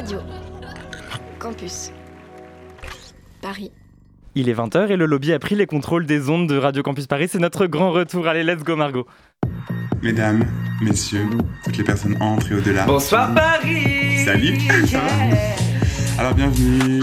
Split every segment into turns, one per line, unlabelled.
Radio. Campus. Paris.
Il est 20h et le lobby a pris les contrôles des ondes de Radio Campus Paris. C'est notre grand retour. Allez, let's go Margot.
Mesdames, messieurs, toutes les personnes entrent et au-delà.
Bonsoir Paris
Salut Alors bienvenue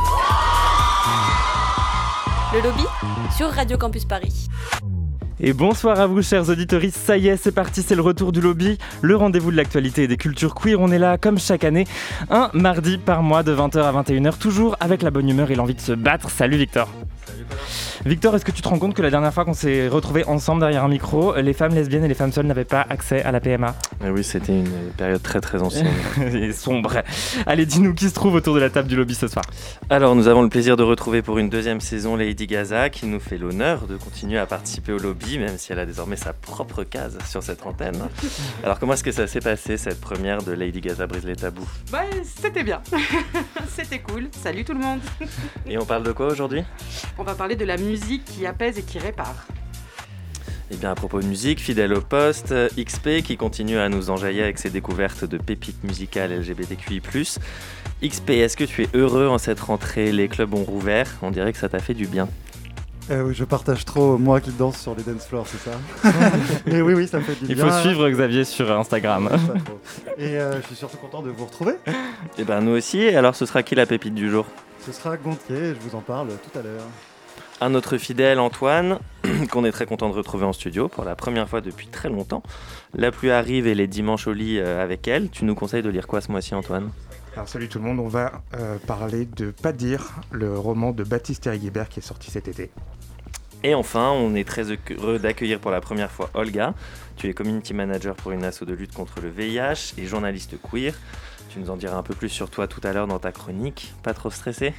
Le lobby sur Radio Campus Paris.
Et bonsoir à vous, chers auditeurs. Ça y est, c'est parti, c'est le retour du lobby, le rendez-vous de l'actualité et des cultures queer. On est là, comme chaque année, un mardi par mois de 20h à 21h, toujours avec la bonne humeur et l'envie de se battre. Salut Victor. Victor, est-ce que tu te rends compte que la dernière fois qu'on s'est retrouvés ensemble derrière un micro, les femmes lesbiennes et les femmes seules n'avaient pas accès à la PMA
Eh Oui, c'était une période très très ancienne.
Et sombre. Allez, dis-nous qui se trouve autour de la table du lobby ce soir.
Alors, nous avons le plaisir de retrouver pour une deuxième saison Lady Gaza qui nous fait l'honneur de continuer à participer au lobby, même si elle a désormais sa propre case sur cette antenne. Alors, comment est-ce que ça s'est passé cette première de Lady Gaza brise les tabous?
Bah, c'était bien. c'était cool. Salut tout le monde.
Et on parle de quoi aujourd'hui?
On va parler de la musique qui apaise et qui répare.
Eh bien, à propos de musique, fidèle au poste, XP qui continue à nous enjailler avec ses découvertes de pépites musicales LGBTQI+. XP, est-ce que tu es heureux en cette rentrée? Les clubs ont rouvert, on dirait que ça t'a fait du bien.
Euh, oui, je partage trop, moi qui danse sur les dance floors, c'est ça Et oui, oui, ça me fait du
Il
bien.
faut suivre Xavier sur Instagram.
Ouais, pas trop. Et euh, je suis surtout content de vous retrouver.
Eh ben nous aussi, alors ce sera qui la pépite du jour?
Ce sera Gontier, je vous en parle tout à l'heure.
Un autre fidèle, Antoine, qu'on est très content de retrouver en studio pour la première fois depuis très longtemps. La pluie arrive et les dimanches au lit euh, avec elle. Tu nous conseilles de lire quoi ce mois-ci, Antoine?
Alors salut tout le monde, on va euh, parler de Pas dire, le roman de Baptiste Thierry-Guébert qui est sorti cet été.
Et enfin, on est très heureux d'accueillir pour la première fois Olga. Tu es community manager pour une asso de lutte contre le VIH et journaliste queer. Tu nous en diras un peu plus sur toi tout à l'heure dans ta chronique. Pas trop stressé?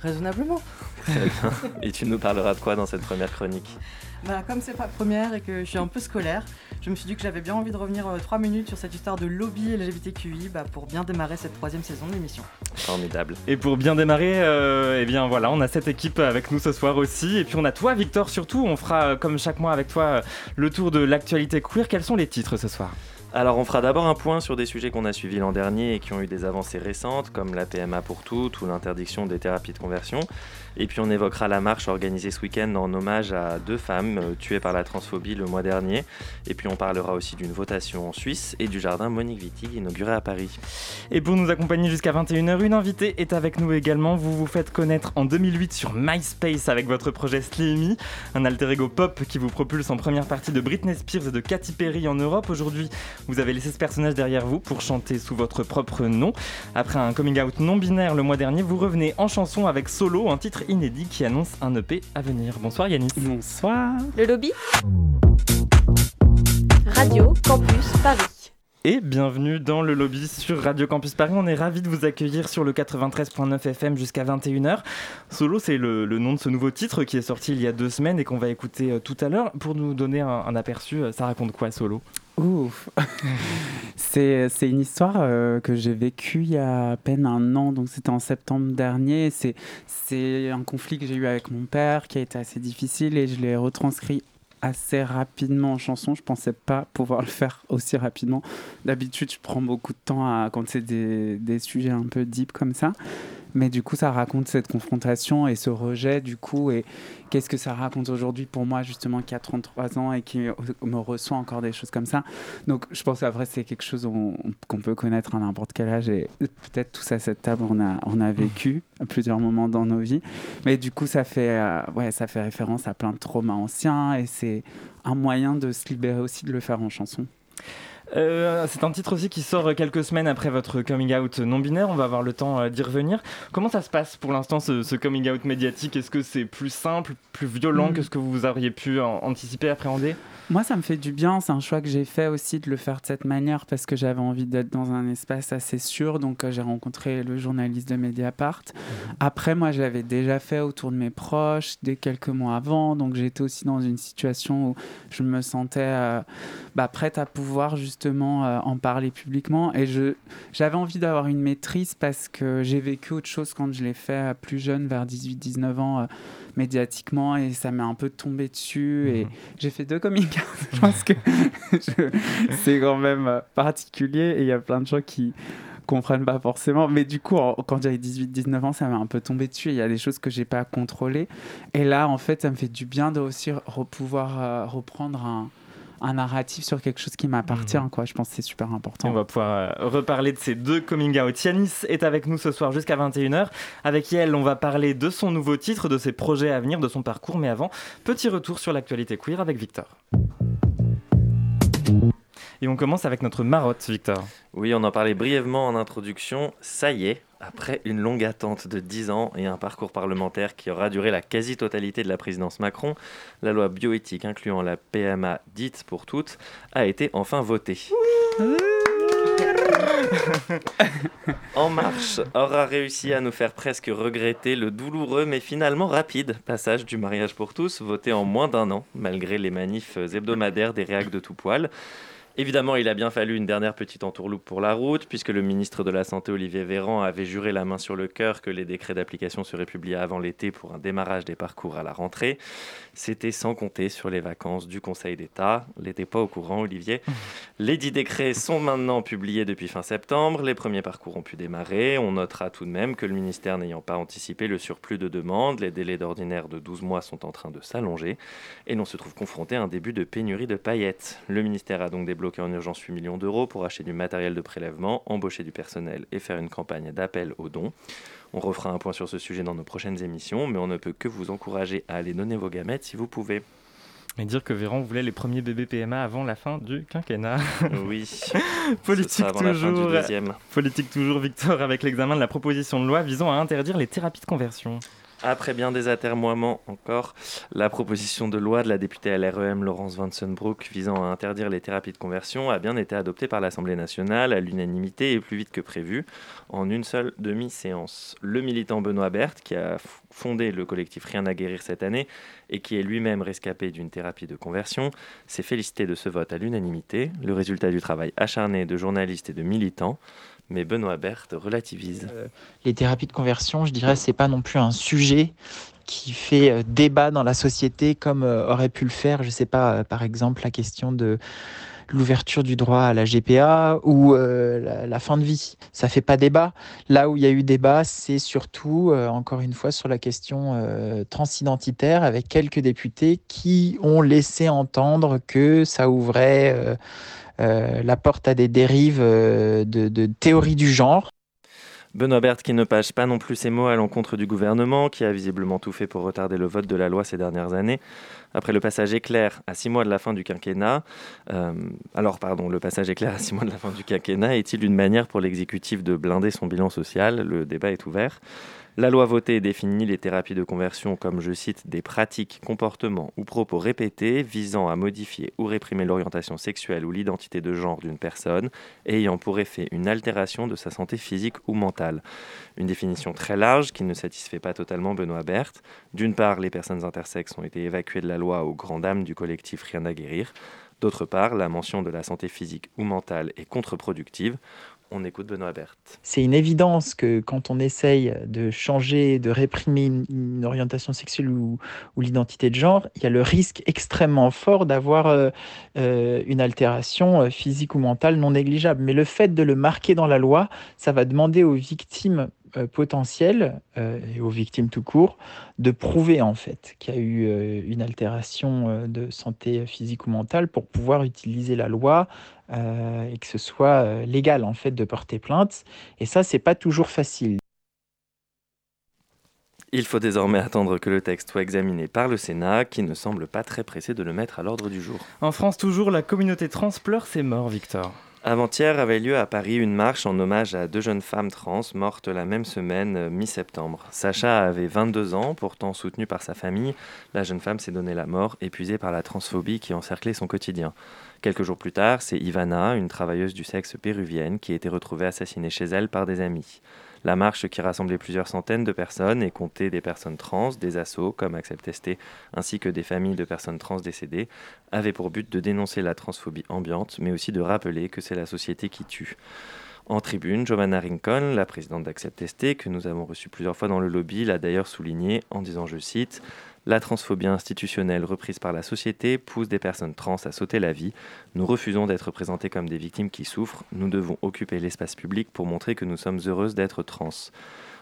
Raisonnablement.
Très bien. Et tu nous parleras de quoi dans cette première chronique?
Bah, comme c'est pas première et que je suis un peu scolaire, je me suis dit que j'avais bien envie de revenir 3 minutes sur cette histoire de lobby LGBTQI bah, pour bien démarrer cette troisième saison de l'émission.
Formidable.
Et pour bien démarrer, euh, eh bien voilà, on a cette équipe avec nous ce soir aussi. Et puis on a toi, Victor, surtout. On fera, euh, comme chaque mois avec toi, euh, le tour de l'actualité queer. Quels sont les titres ce soir?
Alors on fera d'abord un point sur des sujets qu'on a suivis l'an dernier et qui ont eu des avancées récentes, comme la PMA pour toutes ou l'interdiction des thérapies de conversion. Et puis on évoquera la marche organisée ce week-end en hommage à deux femmes euh, tuées par la transphobie le mois dernier. Et puis on parlera aussi d'une votation en Suisse et du jardin Monique Wittig inauguré à Paris.
Et pour nous accompagner jusqu'à 21h, une invitée est avec nous également. Vous vous faites connaître en 2008 sur MySpace avec votre projet Slimmy, un alter ego pop qui vous propulse en première partie de Britney Spears et de Katy Perry en Europe. Aujourd'hui, vous avez laissé ce personnage derrière vous pour chanter sous votre propre nom. Après un coming out non binaire le mois dernier, vous revenez en chanson avec Solo, un titre inédit qui annonce un EP à venir. Bonsoir Yanis.
Bonsoir.
Le lobby Radio Campus Paris.
Et bienvenue dans le lobby sur Radio Campus Paris. On est ravis de vous accueillir sur le 93.9 FM jusqu'à 21h. Solo, c'est le, le nom de ce nouveau titre qui est sorti il y a deux semaines et qu'on va écouter euh, tout à l'heure. Pour nous donner un, un aperçu, euh, ça raconte quoi Solo?
Ouf C'est une histoire euh, que j'ai vécue il y a à peine un an, donc c'était en septembre dernier. C'est c'est un conflit que j'ai eu avec mon père qui a été assez difficile et je l'ai retranscrit assez rapidement en chanson. Je pensais pas pouvoir le faire aussi rapidement. D'habitude, je prends beaucoup de temps à, quand c'est des, des sujets un peu deep comme ça. Mais du coup, ça raconte cette confrontation et ce rejet, du coup, et qu'est-ce que ça raconte aujourd'hui pour moi, justement, qui a 33 ans et qui me reçoit encore des choses comme ça. Donc, je pense qu'après, c'est quelque chose on- qu'on peut connaître à n'importe quel âge et peut-être tous à cette table, on a, on a vécu à plusieurs moments dans nos vies. Mais du coup, ça fait, euh, ouais, ça fait référence à plein de traumas anciens et c'est un moyen de se libérer aussi de le faire en chanson.
Euh, c'est un titre aussi qui sort quelques semaines après votre coming out non binaire. On va avoir le temps euh, d'y revenir. Comment ça se passe pour l'instant ce, coming out médiatique? Est-ce que c'est plus simple, plus violent mm. que ce que vous auriez pu anticiper, appréhender?
Moi, ça me fait du bien. C'est un choix que j'ai fait aussi de le faire de cette manière parce que j'avais envie d'être dans un espace assez sûr. Donc, euh, j'ai rencontré le journaliste de Mediapart. Mhm. Après, moi, je l'avais déjà fait autour de mes proches dès quelques mois avant. Donc, j'étais aussi dans une situation où je me sentais euh, bah, prête à pouvoir justement euh, en parler publiquement. Et j'avais envie d'avoir une maîtrise parce que j'ai vécu autre chose quand je l'ai fait plus jeune, vers 18-19 ans médiatiquement et ça m'est un peu tombé dessus et mhm. j'ai fait deux comics. je pense que c'est quand même euh, particulier et il y a plein de gens qui comprennent pas forcément. Mais du coup, quand j'avais 18-19 ans, ça m'a un peu tombé dessus. Il y a des choses que j'ai pas contrôlées. Et là, en fait, ça me fait du bien de aussi pouvoir euh, reprendre un, un narratif sur quelque chose qui m'appartient. Mhm. Quoi. Je pense que c'est super important.
On va pouvoir euh, reparler de ces deux coming out. Yanis est avec nous ce soir jusqu'à 21h. Avec elle, on va parler de son nouveau titre, de ses projets à venir, de son parcours. Mais avant, petit retour sur l'actualité queer avec Victor. Et on commence avec notre marotte, Victor.
Oui, on en parlait brièvement en introduction. Ça y est, après une longue attente de 10 ans et un parcours parlementaire qui aura duré la quasi-totalité de la présidence Macron, la loi bioéthique incluant la PMA dite pour toutes a été enfin votée. en Marche aura réussi à nous faire presque regretter le douloureux mais finalement rapide passage du mariage pour tous, voté en moins d'un an, malgré les manifs hebdomadaires des réacs de tout poil. Évidemment, il a bien fallu une dernière petite entourloupe pour la route, puisque le ministre de la Santé, Olivier Véran, avait juré la main sur le cœur que les décrets d'application seraient publiés avant l'été pour un démarrage des parcours à la rentrée. C'était sans compter sur les vacances du Conseil d'État. L'été pas au courant, Olivier. Les dix décrets sont maintenant publiés depuis fin septembre. Les premiers parcours ont pu démarrer. On notera tout de même que le ministère n'ayant pas anticipé le surplus de demandes, les délais d'ordinaire de 12 mois sont en train de s'allonger et l'on se trouve confronté à un début de pénurie de paillettes. Le ministère a donc débloqué en urgence 8 millions d'euros pour acheter du matériel de prélèvement, embaucher du personnel et faire une campagne d'appel aux dons. On refera un point sur ce sujet dans nos prochaines émissions, mais on ne peut que vous encourager à aller donner vos gamètes si vous pouvez.
Et dire que Véran voulait les premiers bébés PMA avant la fin du quinquennat.
Oui.
Politique toujours. Politique toujours, Victor, avec l'examen de la proposition de loi visant à interdire les thérapies de conversion.
Après bien des atermoiements encore, la proposition de loi de la députée LREM Laurence Vansenbroek visant à interdire les thérapies de conversion a bien été adoptée par l'Assemblée nationale à l'unanimité et plus vite que prévu en une seule demi-séance. Le militant Benoît Berthe, qui a fondé le collectif Rien à guérir cette année et qui est lui-même rescapé d'une thérapie de conversion, s'est félicité de ce vote à l'unanimité, le résultat du travail acharné de journalistes et de militants mais Benoît Berthe relativise. Euh,
les thérapies de conversion, je dirais, c'est pas non plus un sujet qui fait euh, débat dans la société comme euh, aurait pu le faire, je sais pas, par exemple, la question de l'ouverture du droit à la GPA ou la, fin de vie. Ça fait pas débat. Là où il y a eu débat, c'est surtout, encore une fois, sur la question transidentitaire, avec quelques députés qui ont laissé entendre que ça ouvrait la porte à des dérives euh, de, de théorie du genre.
Benoît Berthe qui ne pâche pas non plus ses mots à l'encontre du gouvernement, qui a visiblement tout fait pour retarder le vote de la loi ces dernières années. Après le passage éclair à six mois de la fin du quinquennat, euh, alors pardon, le passage éclair à six mois de la fin du quinquennat est-il une manière pour l'exécutif de blinder son bilan social? Le débat est ouvert. La loi votée définit les thérapies de conversion comme, je cite, des pratiques, comportements ou propos répétés visant à modifier ou réprimer l'orientation sexuelle ou l'identité de genre d'une personne ayant pour effet une altération de sa santé physique ou mentale. Une définition très large qui ne satisfait pas totalement Benoît Berthe. D'une part, les personnes intersexes ont été évacuées de la loi aux grandes dames du collectif Rien à guérir. D'autre part, la mention de la santé physique ou mentale est contre-productive. On écoute Benoît Berthe.
C'est une évidence que quand on essaye de changer, de réprimer une, orientation sexuelle ou, l'identité de genre, il y a le risque extrêmement fort d'avoir euh, euh, une altération euh, physique ou mentale non négligeable. Mais le fait de le marquer dans la loi, ça va demander aux victimes euh, potentiel euh, et aux victimes tout court de prouver en fait qu'il y a eu euh, une altération de santé physique ou mentale pour pouvoir utiliser la loi et que ce soit légal en fait de porter plainte et ça c'est pas toujours facile
Il faut désormais attendre que le texte soit examiné par le Sénat, qui ne semble pas très pressé de le mettre à l'ordre du jour.
En France, toujours, la communauté trans pleure ses morts, Victor.
Avant-hier avait lieu à Paris une marche en hommage à deux jeunes femmes trans mortes la même semaine, euh, mi-septembre. Sacha avait 22 ans, pourtant soutenue par sa famille. La jeune femme s'est donnée la mort, épuisée par la transphobie qui encerclait son quotidien. Quelques jours plus tard, c'est Ivana, une travailleuse du sexe péruvienne, qui été retrouvée assassinée chez elle par des amis. La marche qui rassemblait plusieurs centaines de personnes et comptait des personnes trans, des assos comme Accept ST, ainsi que des familles de personnes trans décédées, avait pour but de dénoncer la transphobie ambiante, mais aussi de rappeler que c'est la société qui tue. En tribune, Giovanna Rincon, la présidente d'Accept ST, que nous avons reçue plusieurs fois dans le lobby, l'a d'ailleurs souligné en disant, je cite, la transphobie institutionnelle reprise par la société pousse des personnes trans à sauter la vie. Nous refusons d'être présentés comme des victimes qui souffrent. Nous devons occuper l'espace public pour montrer que nous sommes heureuses d'être trans.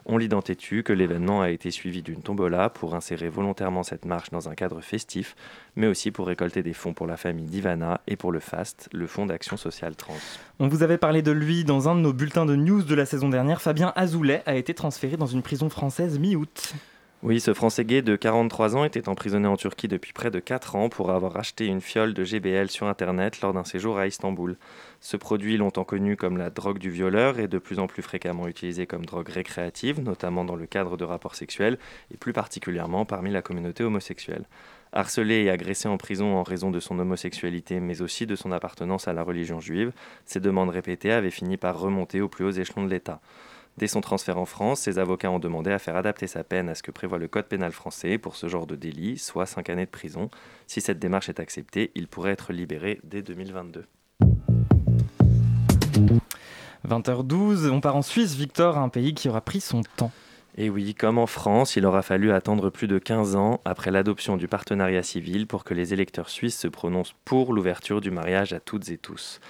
On lit dans que l'événement a été suivi d'une tombola pour insérer volontairement cette marche dans un cadre festif, mais aussi pour récolter des fonds pour la famille d'Ivana et pour le FAST, le Fonds d'action sociale trans.
On vous avait parlé de lui dans un de nos bulletins de news de la saison dernière. Fabien Azoulay a été transféré dans une prison française mi-août.
Oui, ce Français gay de 43 ans était emprisonné en Turquie depuis près de 4 ans pour avoir acheté une fiole de GBL sur Internet lors d'un séjour à Istanbul. Ce produit, longtemps connu comme la drogue du violeur, est de plus en plus fréquemment utilisé comme drogue récréative, notamment dans le cadre de rapports sexuels et plus particulièrement parmi la communauté homosexuelle. Harcelé et agressé en prison en raison de son homosexualité, mais aussi de son appartenance à la religion juive, ses demandes répétées avaient fini par remonter aux plus hauts échelons de l'État. Dès son transfert en France, ses avocats ont demandé à faire adapter sa peine à ce que prévoit le Code pénal français pour ce genre de délit, soit 5 années de prison. Si cette démarche est acceptée, il pourrait être libéré dès 2022.
20h12, on part en Suisse, Victor, un pays qui aura pris son temps.
Et oui, comme en France, il aura fallu attendre plus de 15 ans après l'adoption du partenariat civil pour que les électeurs suisses se prononcent pour l'ouverture du mariage à toutes et tous.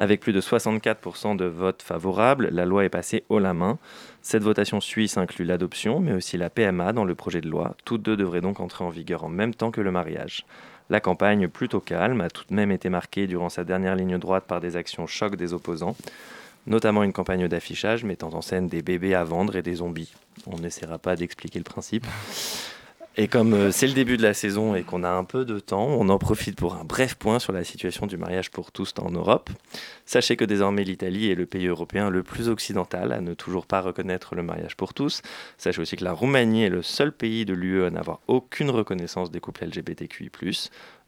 Avec plus de 64% de votes favorables, la loi est passée haut la main. Cette votation suisse inclut l'adoption, mais aussi la PMA dans le projet de loi. Toutes deux devraient donc entrer en vigueur en même temps que le mariage. La campagne, plutôt calme, a tout de même été marquée durant sa dernière ligne droite par des actions choc des opposants, notamment une campagne d'affichage mettant en scène des bébés à vendre et des zombies. On n'essaiera pas d'expliquer le principe. Et comme euh, c'est le début de la saison et qu'on a un peu de temps, on en profite pour un bref point sur la situation du mariage pour tous en Europe. Sachez que désormais l'Italie est le pays européen le plus occidental à ne toujours pas reconnaître le mariage pour tous. Sachez aussi que la Roumanie est le seul pays de l'UE à n'avoir aucune reconnaissance des couples LGBTQI.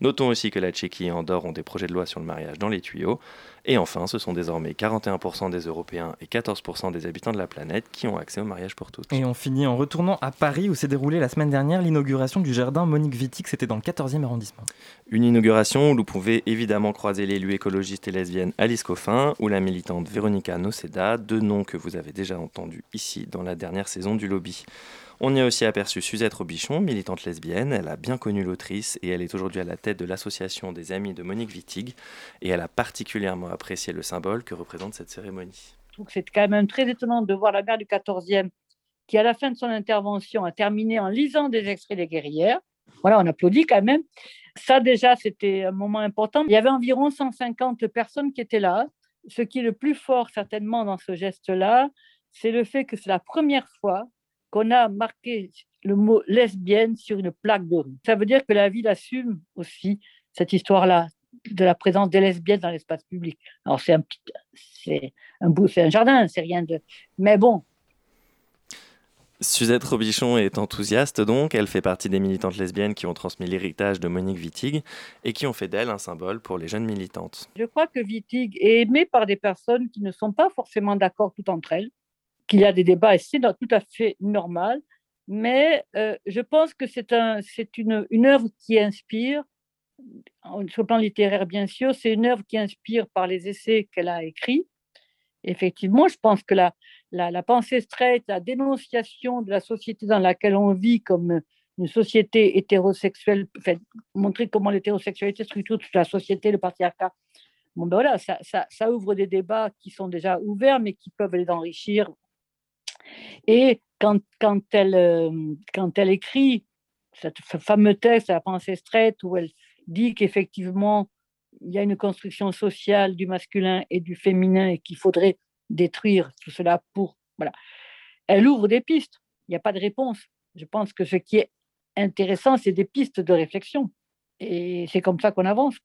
Notons aussi que la Tchéquie et Andorre ont des projets de loi sur le mariage dans les tuyaux. Et enfin, ce sont désormais 41% des Européens et 14% des habitants de la planète qui ont accès au mariage pour toutes.
Et on finit en retournant à Paris où s'est déroulée la semaine dernière l'inauguration du jardin Monique Wittig, c'était dans le 14e arrondissement.
Une inauguration où vous pouvez évidemment croiser l'élu écologiste et lesbienne Alice Coffin ou la militante Véronica Noceda, deux noms que vous avez déjà entendus ici dans la dernière saison du lobby. On y a aussi aperçu Suzette Robichon, militante lesbienne. Elle a bien connu l'autrice et elle est aujourd'hui à la tête de l'association des amis de Monique Wittig. Et elle a particulièrement apprécié le symbole que représente cette cérémonie.
C'est quand même très étonnant de voir la mère du 14e qui, à la fin de son intervention, a terminé en lisant des extraits des guerrières. Voilà, on applaudit quand même. Ça, déjà, c'était un moment important. Il y avait environ 150 personnes qui étaient là. Ce qui est le plus fort, certainement, dans ce geste-là, c'est le fait que c'est la première fois qu'on a marqué le mot lesbienne sur une plaque d'eau. Ça veut dire que la ville assume aussi cette histoire-là de la présence des lesbiennes dans l'espace public. Alors c'est un petit, c'est un bout, c'est un jardin, c'est rien de, mais bon.
Suzette Robichon est enthousiaste donc, elle fait partie des militantes lesbiennes qui ont transmis l'héritage de Monique Wittig et qui ont fait d'elle un symbole pour les jeunes militantes.
Je crois que Wittig est aimée par des personnes qui ne sont pas forcément d'accord tout entre elles qu'il y a des débats et c'est tout à fait normal. Mais euh, je pense que c'est un, une, une œuvre qui inspire, sur le plan littéraire bien sûr, c'est une œuvre qui inspire par les essais qu'elle a écrits. Effectivement, je pense que la, la, pensée straight, la dénonciation de la société dans laquelle on vit comme une société hétérosexuelle, montrer comment l'hétérosexualité structure toute la société, le patriarcat. Bon, ben voilà, ça, ouvre des débats qui sont déjà ouverts, mais qui peuvent les enrichir et quand, euh, elle écrit ce fameux texte, La pensée straight, où elle dit qu'effectivement, il y a une construction sociale du masculin et du féminin et qu'il faudrait détruire tout cela pour. Voilà. Elle ouvre des pistes. Il n'y a pas de réponse. Je pense que ce qui est intéressant, c'est des pistes de réflexion. Et c'est comme ça qu'on avance.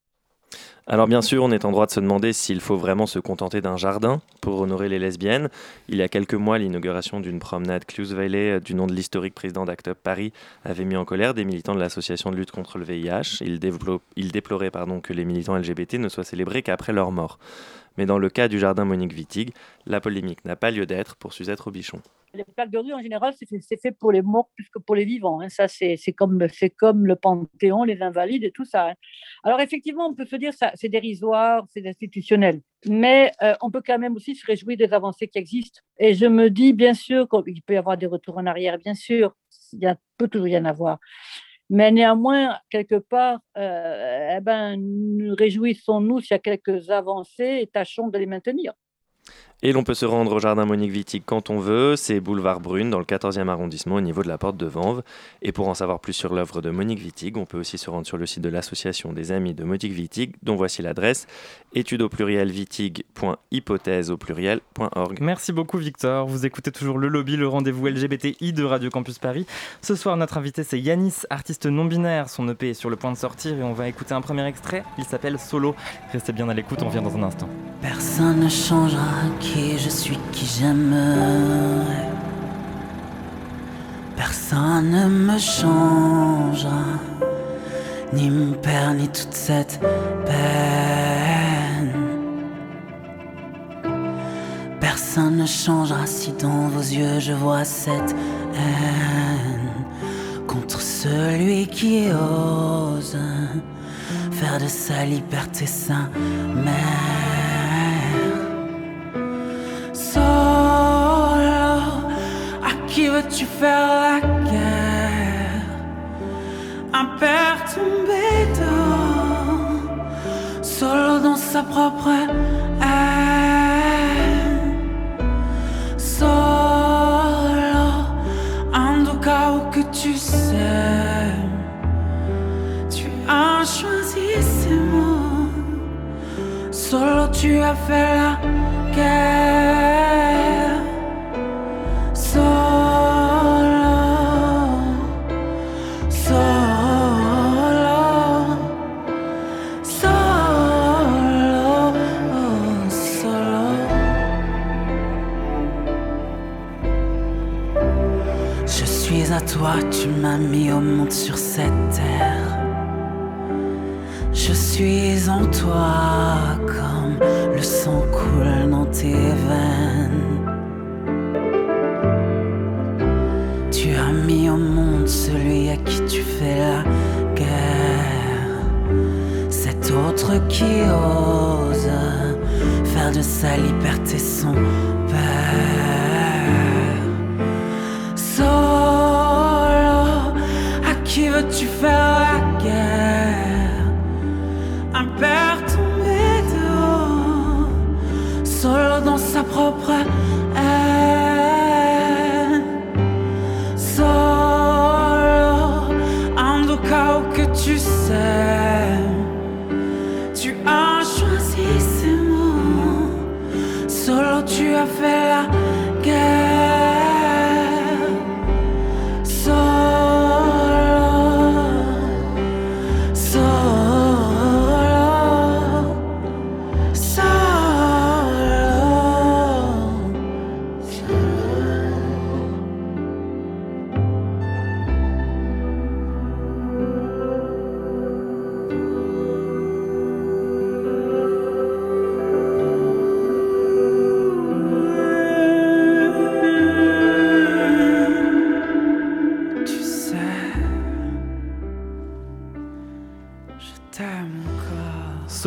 Alors bien sûr, on est en droit de se demander s'il faut vraiment se contenter d'un jardin pour honorer les lesbiennes. Il y a quelques mois, l'inauguration d'une promenade Clues Valley euh, du nom de l'historique président d'Act Up Paris avait mis en colère des militants de l'association de lutte contre le VIH. Il, il déplorait pardon, que les militants LGBT ne soient célébrés qu'après leur mort. Mais dans le cas du jardin Monique Wittig, la polémique n'a pas lieu d'être pour Suzette Robichon.
Les plaques de rue, en général, c'est fait pour les morts plus que pour les vivants. Hein. Ça, c'est comme, comme le Panthéon, les Invalides et tout ça. Hein. Alors, effectivement, on peut se dire ça, c'est dérisoire, c'est institutionnel. Mais euh, on peut quand même aussi se réjouir des avancées qui existent. Et je me dis, bien sûr, qu'il peut y avoir des retours en arrière, bien sûr. Il y peut toujours y en avoir. Mais néanmoins, quelque part, euh, eh ben, nous réjouissons-nous s'il y a quelques avancées et tâchons de les maintenir.
Et l'on peut se rendre au jardin Monique Wittig quand on veut, c'est boulevard Brune dans le 14e arrondissement au niveau de la porte de Vanves. Et pour en savoir plus sur l'œuvre de Monique Wittig, on peut aussi se rendre sur le site de l'association des amis de Monique Wittig, dont voici l'adresse étude au pluriel wittig.hypothèse au pluriel.org.
Merci beaucoup Victor, vous écoutez toujours le lobby, le rendez-vous LGBTI de Radio Campus Paris. Ce soir notre invité c'est Yanis, artiste non-binaire, son EP est sur le point de sortir et on va écouter un premier extrait, il s'appelle Solo. Restez bien à l'écoute, on vient dans un instant.
Personne ne changera qui je suis, qui j'aime. Personne ne me changera, ni mon père, ni toute cette peine. Personne ne changera si dans vos yeux je vois cette haine contre celui qui ose faire de sa liberté sa mère. Qui veux-tu faire la guerre? Un père tombé dans, solo dans sa propre haine. Solo, en tout cas où que tu sais, tu as choisi ces mots. Solo, tu as fait la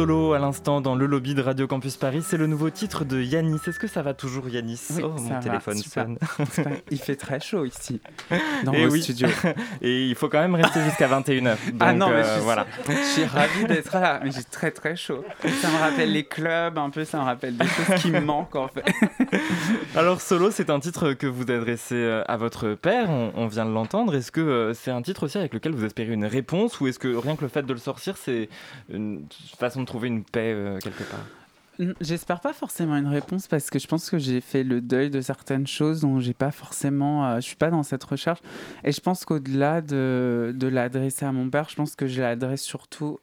solo
l'instant dans le lobby de Radio Campus Paris. C'est le nouveau titre de Yanis. Est-ce que ça va toujours Yanis
Oh, mon téléphone sonne. Il fait très chaud ici, dans
Et
vos
oui.
studios.
Et il faut quand même rester jusqu'à 21h.
ah non, mais
euh,
je,
voilà.
je suis ravi d'être là, mais j'ai très très chaud. Ça me rappelle les clubs, un peu, ça me rappelle des choses qui me manquent en fait.
Alors Solo, c'est un titre que vous adressez euh, à votre père, on, on vient de l'entendre. Est-ce que euh, c'est un titre aussi avec lequel vous espérez une réponse ou est-ce que rien que le fait de le sortir, c'est une façon de trouver une paix euh, quelque part
J'espère pas forcément une réponse parce que je pense que j'ai fait le deuil de certaines choses dont j'ai pas forcément. Euh, je suis pas dans cette recherche. Et je pense qu'au-delà de, de l'adresser à mon père, je pense que je l'adresse surtout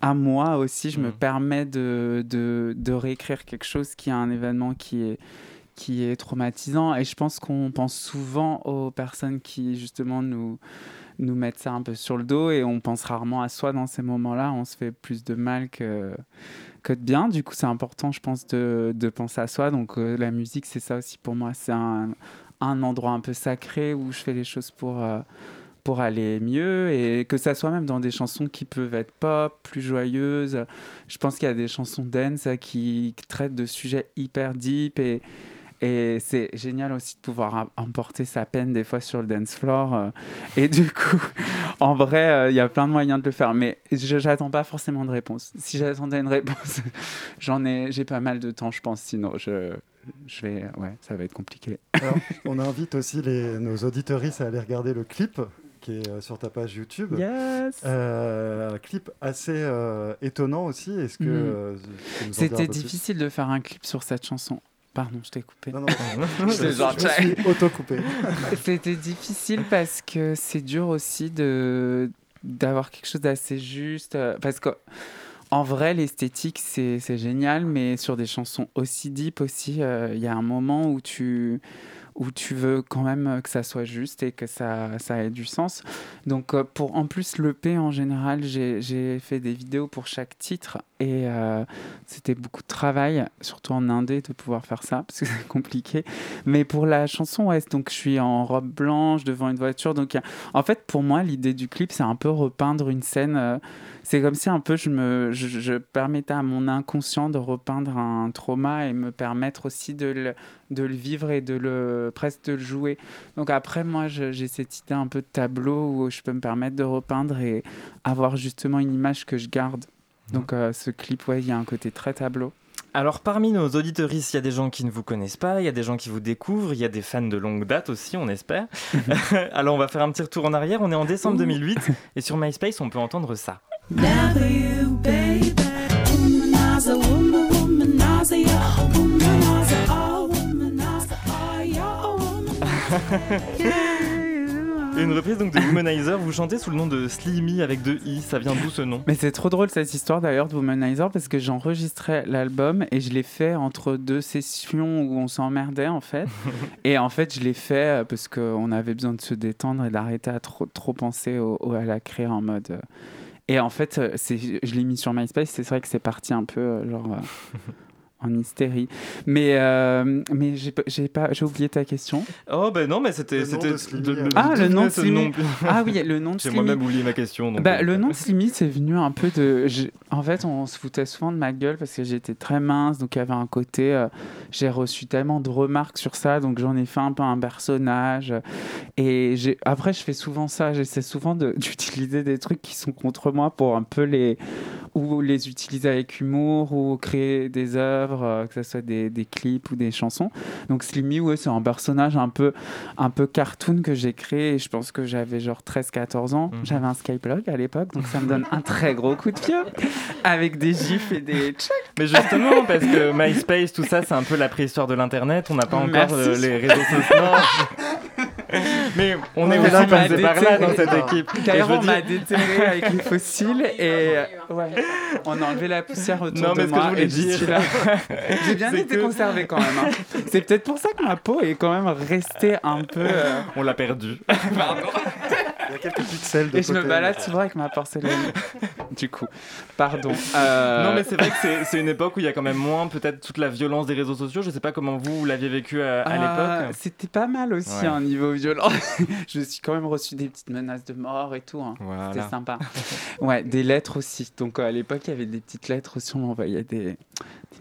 à moi aussi. Je me
Mhm.
permets de, de, de réécrire quelque chose qui est un événement qui est qui est traumatisant et je pense qu'on pense souvent aux personnes qui justement nous nous mettent ça un peu sur le dos et on pense rarement à soi dans ces moments-là. On se fait plus de mal que que de bien. Du coup c'est important je pense de, de penser à soi. Donc euh, la musique c'est ça aussi pour moi. C'est un, un endroit un peu sacré où je fais les choses pour euh, pour aller mieux et que ça soit même dans des chansons qui peuvent être pop, plus joyeuses. Je pense qu'il y a des chansons dance euh, qui traitent de sujets hyper deep et, et c'est génial aussi de pouvoir em- emporter sa peine des fois sur le dance floor. euh. Et du coup, en vrai, euh, il y a plein de moyens de le faire, mais je j'attends pas forcément de réponse. Si j'attendais une réponse, j'en ai, j'ai pas mal de temps, je pense. Sinon, je, je vais, ouais, ça va être compliqué.
Alors, on invite aussi les, nos auditeuristes à aller regarder le clip qui est euh, sur ta page YouTube.
Yes.
Euh, un clip assez euh, étonnant aussi. Est-ce que euh, un
C'était difficile de faire un clip sur cette chanson. Pardon, je t'ai coupé.
Non, non,
Je
je je suis auto-coupé.
C'était difficile parce que c'est dur aussi de d'avoir quelque chose d'assez juste. euh, Parce que en vrai, l'esthétique, c'est c'est génial, mais sur des chansons aussi deep aussi, euh, il y a un moment où tu où tu veux quand même que ça soit juste et que ça, ça ait du sens. Donc euh, pour en plus l'EP en général, j'ai fait des vidéos pour chaque titre et euh, c'était beaucoup de travail, surtout en indé de pouvoir faire ça parce que c'est compliqué. Mais pour la chanson, ouais, donc je suis en robe blanche devant une voiture. Donc en fait pour moi l'idée du clip c'est un peu repeindre une scène. euh, c'est comme si un peu je me je, je permettais à mon inconscient de repeindre un trauma et me permettre aussi de le, de le vivre et de le presque de le jouer. Donc après moi j'ai cette idée un peu de tableau où je peux me permettre de repeindre et avoir justement une image que je garde. Donc euh, ce clip ouais il y a un côté très tableau.
Alors parmi nos auditeuristes, il y a des gens qui ne vous connaissent pas, il y a des gens qui vous découvrent, il y a des fans de longue date aussi, on espère. Alors on va faire un petit retour en arrière, on est en décembre 2008 et sur MySpace on peut entendre ça.
Never you, baby. Womanizer, woman, womanizer, yeah. Womanizer, oh, womanizer, oh, yeah, oh,
Une reprise donc de Womanizer, vous chantez sous le nom de Slimy avec deux i, ça vient d'où ce nom?
Mais c'est trop drôle cette histoire d'ailleurs de Womanizer parce que j'enregistrais l'album et je l'ai fait entre deux sessions où on s'emmerdait en fait. et en fait, je l'ai fait euh, parce qu'on avait besoin de se détendre et d'arrêter à trop, trop penser au, au- à la créer en mode. euh. Et en fait, euh, je l'ai mis sur MySpace, c'est vrai que c'est parti un peu euh, genre. En hystérie. Mais, euh, mais j'ai, pas- j'ai, pas, j'ai oublié ta question.
Oh ben non, mais c'était...
Ah, le nom de Slimy.
nom
Ah oui, le nom de
J'ai moi-même oublié ma question. Donc
Bah,
euh,
le nom de Slimy, c'est venu un peu de. En fait, on se foutait souvent de ma gueule parce que j'étais très mince, donc il y avait un côté. euh, J'ai reçu tellement de remarques sur ça, donc j'en ai fait un peu un personnage. Et après, je fais souvent ça. J'essaie souvent de- d'utiliser des trucs qui sont contre moi pour un peu les. ou les utiliser avec humour, ou créer des œuvres, euh, que ce soit des, des clips ou des chansons. Donc Slimy, ouais, c'est un personnage un peu, un peu cartoon que j'ai créé. Et je pense que j'avais genre 13-14 ans. J'avais un Skyblog à l'époque, donc ça me donne un très gros coup de pied avec des gifs et des.
Mais justement, parce que MySpace, tout ça, c'est un peu la préhistoire de l'Internet. On n'a pas encore
Merci.
euh, les réseaux sociaux. Mais on est aussi passé par là dans cette équipe.
D'ailleurs, on m'a déterré avec les fossiles et ouais, on a enlevé la poussière autour
Non,
de
mais ce que
moi.
je voulais dire-.
J'ai bien été
que-
conservé quand même. hein. C'est peut-être pour ça que ma peau est quand même restée un peu. euh,
On l'a perdu.
Pardon.
Il y a quelques pixels de
Et je me balade souvent avec ma porcelaine. du coup, pardon. Euh,
Non, mais c'est vrai que c'est- c'est une époque où il y a quand même moins peut-être toute la violence des réseaux sociaux. Je sais pas comment vous, vous l'aviez vécu à, à
Ah,
l'époque.
C'était pas mal aussi,
Ouais.
un niveau violent. je me suis quand même reçu des petites menaces de mort et tout. hein.
Voilà.
C'était sympa. ouais, des lettres aussi. Donc euh, à l'époque, il y avait des petites lettres aussi. On m'envoyait des, des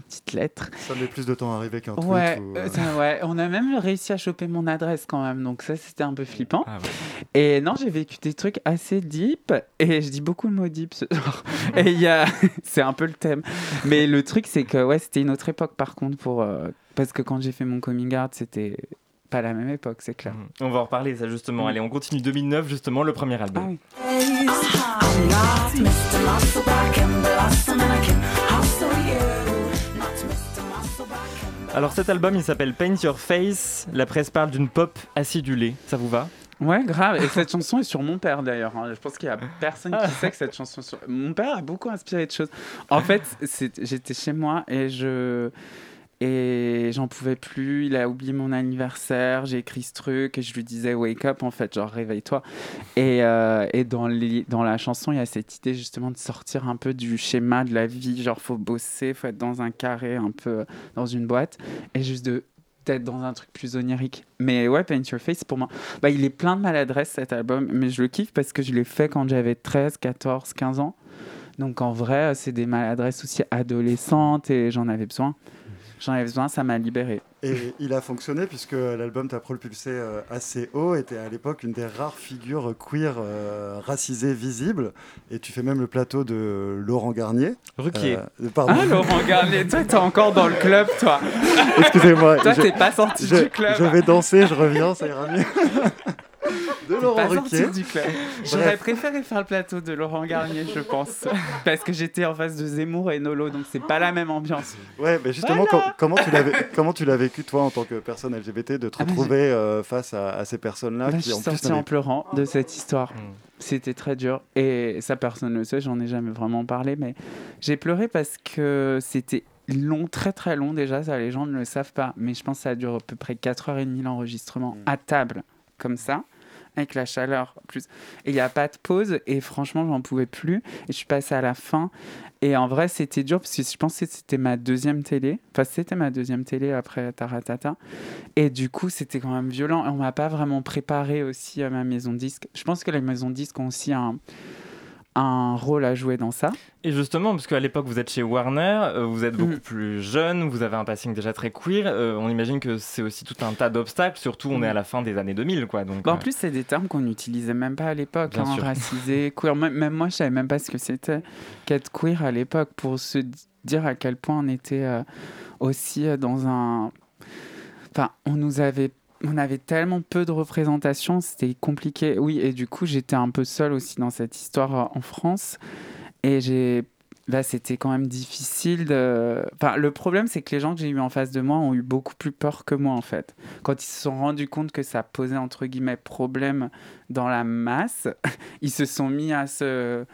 petites lettres.
Ça met plus de temps à arriver qu'un tweet.
Ouais,
ou,
euh, ça, ouais, on a même réussi à choper mon adresse quand même, donc ça c'était un peu flippant.
Ah ouais.
Et non, j'ai vécu des trucs assez deep, et je dis beaucoup le mot deep ce soir. Et il y a, c'est un peu le thème. Mais le truc c'est que ouais, c'était une autre époque par contre pour, euh, parce que quand j'ai fait mon coming out, c'était pas la même époque, c'est clair.
On va en reparler, ça justement.
Mm.
Allez, on continue 2009, justement, le premier album.
Ah oui.
Alors cet album il s'appelle Paint Your Face, la presse parle d'une pop acidulée, ça vous va?
Ouais, grave. Et cette chanson est sur mon père d'ailleurs. hein. Je pense qu'il y a personne qui sait que cette chanson est sur. Mon père a beaucoup inspiré de choses. En fait, j'étais chez moi et je et j'en pouvais plus. Il a oublié mon anniversaire. J'ai écrit ce truc et je lui disais wake up en fait, genre réveille-toi. Et, euh, et dans, les, dans la chanson, il y a cette idée justement de sortir un peu du schéma de la vie. Genre faut bosser, faut être dans un carré, un peu dans une boîte et juste de d'être dans un truc plus onirique. Mais ouais, Paint Your Face, pour moi, bah, il est plein de maladresse cet album, mais je le kiffe parce que je l'ai fait quand j'avais 13, 14, 15 ans. Donc en vrai, c'est des maladresses aussi adolescentes et j'en avais besoin. J'en avais besoin, ça m'a libéré.
Et il a fonctionné puisque l'album t'a propulsé euh, assez haut, était à l'époque une des rares figures queer euh, racisées visibles. Et tu fais même le plateau de Laurent Garnier.
Ruquier.
Euh, pardon.
Ah, Laurent Garnier, toi, t'es encore dans le club, toi.
Excusez-moi.
Toi,
je-
t'es pas sorti
je-
du club.
Je vais danser, je reviens, ça ira mieux. de Laurent
pas
Ruquier.
sorti du club. J'aurais préféré faire le plateau de Laurent Garnier, je pense. Parce que j'étais en face de Zemmour et Nolo, donc c'est pas la même ambiance.
Ouais, mais justement,
Voilà.
com- comment tu l'as vécu toi en tant que personne LGBT de te
Ah,
retrouver euh, face à, à ces personnes-là
Bah, je
qui
suis
en plus
sorti
n'avaient-
en pleurant de cette histoire. C'était très dur. Et ça, personne ne le sait, j'en ai jamais vraiment parlé, mais j'ai pleuré parce que c'était long, très très long déjà, ça les gens ne le savent pas. Mais je pense que ça dure à peu près 4h30 l'enregistrement à table, comme ça, avec la chaleur en plus. Et il n'y a pas de pause, et franchement, j'en pouvais plus. Et je suis passée à la fin. Et en vrai, c'était dur parce que je pensais que c'était ma deuxième télé. Enfin, c'était ma deuxième télé après Taratata. Et du coup, c'était quand même violent. Et on m'a pas vraiment préparé aussi à ma maison disque. Je pense que la maison de disque ont aussi un, un rôle à jouer dans ça.
Et justement, parce qu'à l'époque vous êtes chez Warner, euh, vous êtes beaucoup
Mm.
plus jeune, vous avez un passing déjà très queer, euh, on imagine que c'est aussi tout un tas d'obstacles, surtout on
Mm.
est à la fin des années 2000 quoi. Donc,
Bah, en
euh,
plus, c'est des termes qu'on n'utilisait même pas à l'époque. Hein, racisé, queer. Même, moi, je savais même pas ce que c'était qu'être queer à l'époque pour se di- dire à quel point on était euh, aussi dans un. Enfin, on nous avait. On avait tellement peu de représentation, c'était compliqué. Oui, et du coup, j'étais un peu seule aussi dans cette histoire euh, en France. Et j'ai. Là, c'était quand même difficile de. Enfin, le problème, c'est que les gens que j'ai eu en face de moi ont eu beaucoup plus peur que moi, en fait. Quand ils se sont rendus compte que ça posait, entre guillemets, problème dans la masse, ils se sont mis à se,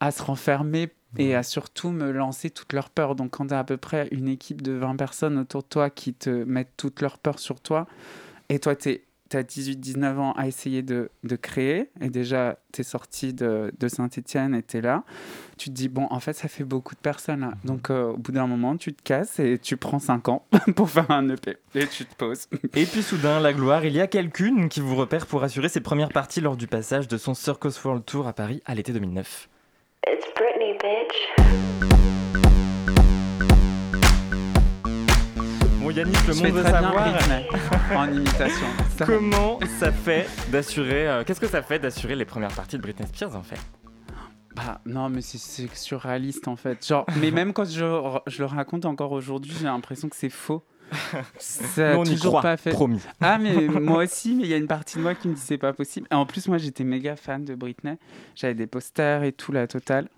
à se renfermer et à surtout me lancer toute leur peur. Donc, quand tu as à peu près une équipe de 20 personnes autour de toi qui te mettent toute leur peur sur toi, et toi, tu as 18-19 ans à essayer de, de créer, et déjà, tu es sorti de, de Saint-Etienne et tu es là, tu te dis, bon, en fait, ça fait beaucoup de personnes là. Donc, euh, au bout d'un moment, tu te casses et tu prends 5 ans pour faire un EP, et tu te poses.
Et puis soudain, la gloire, il y a quelqu'une qui vous repère pour assurer ses premières parties lors du passage de son Circus World Tour à Paris à l'été 2009.
It's Britney, bitch.
Bon Yannick, le
Je
monde veut savoir
en imitation.
Comment ça fait d'assurer, euh, qu'est-ce que ça fait d'assurer les premières parties de Britney Spears en fait?
Bah, non, mais c'est- surréaliste en fait. Genre, mais même quand je, je le raconte encore aujourd'hui, j'ai l'impression que c'est faux. Ça a
Mais on y
toujours
croit,
pas fait.
promis.
Ah, mais moi aussi, mais il y a une partie de moi qui me dit c'est pas possible. Et en plus, moi j'étais méga fan de Britney. J'avais des posters et tout, la totale.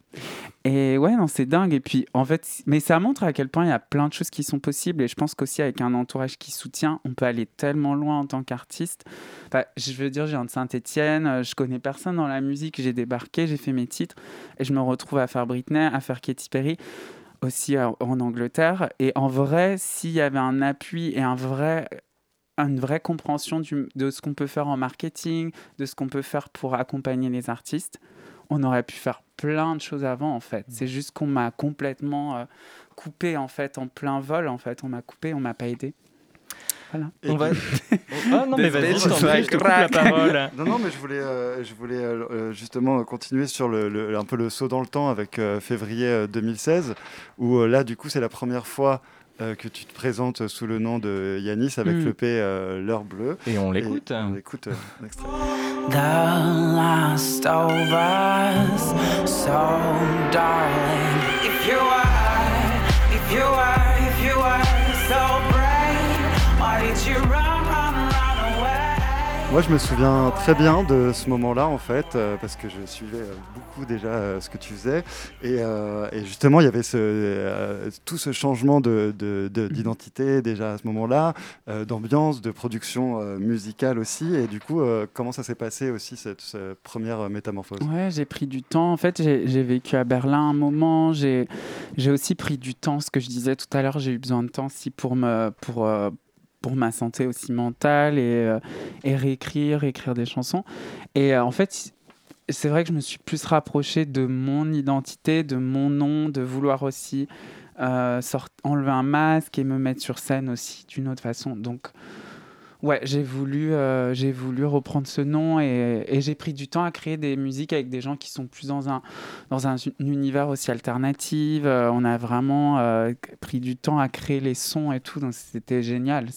Et ouais, non, c'est dingue. Et puis, en fait, mais ça montre à quel point il y a plein de choses qui sont possibles. Et je pense qu'aussi, avec un entourage qui soutient, on peut aller tellement loin en tant qu'artiste. Enfin, je veux dire, je viens de Saint-Etienne, je connais personne dans la musique, j'ai débarqué, j'ai fait mes titres. Et je me retrouve à faire Britney, à faire Katy Perry aussi euh, en Angleterre. Et en vrai, s'il y avait un appui et un vrai, une vraie compréhension de ce qu'on peut faire en marketing, de ce qu'on peut faire pour accompagner les artistes, on aurait pu faire plein de choses avant en fait. C'est juste qu'on m'a complètement euh, coupé en fait en plein vol en fait. On m'a coupé, on m'a pas aidé. Voilà.
On va- Ah non, mais vas-y, je je te coupe la parole.
Non, non, mais je voulais, euh, je voulais euh, justement continuer sur le, le- un peu le saut dans le temps avec euh, février euh, 2016, où euh, là, du coup, c'est la première fois euh, que tu te présentes sous le nom de Yanis avec
Mm.
le P euh, L'heure bleue.
Et on l'écoute.
On écoute euh, un extrait.
The last of us, so darling.
Moi, je me souviens très bien de ce moment-là, en fait, euh, parce que je suivais euh, beaucoup déjà euh, ce que tu faisais. Et, justement, il y avait tout ce changement d'identité de, de, déjà à ce moment-là, d'ambiance, de production musicale aussi. Et du coup, comment ça s'est passé aussi, cette, cette, première métamorphose?
Ouais, j'ai pris du temps. En fait, j'ai vécu à Berlin un moment. J'ai aussi pris du temps. Ce que je disais tout à l'heure, j'ai eu besoin de temps aussi pour me. Pour, pour ma santé aussi mentale et, euh, et réécrire, écrire des chansons. Et euh, en fait, c'est vrai que je me suis plus rapproché de mon identité, de mon nom, de vouloir aussi euh, enlever un masque et me mettre sur scène aussi d'une autre façon. Donc, Ouais, j'ai voulu, euh, voulu reprendre ce nom et, et j'ai pris du temps à créer des musiques avec des gens qui sont plus dans un, dans un univers aussi alternatif. Euh, on a vraiment euh, pris du temps à créer les sons et tout, donc c'était génial.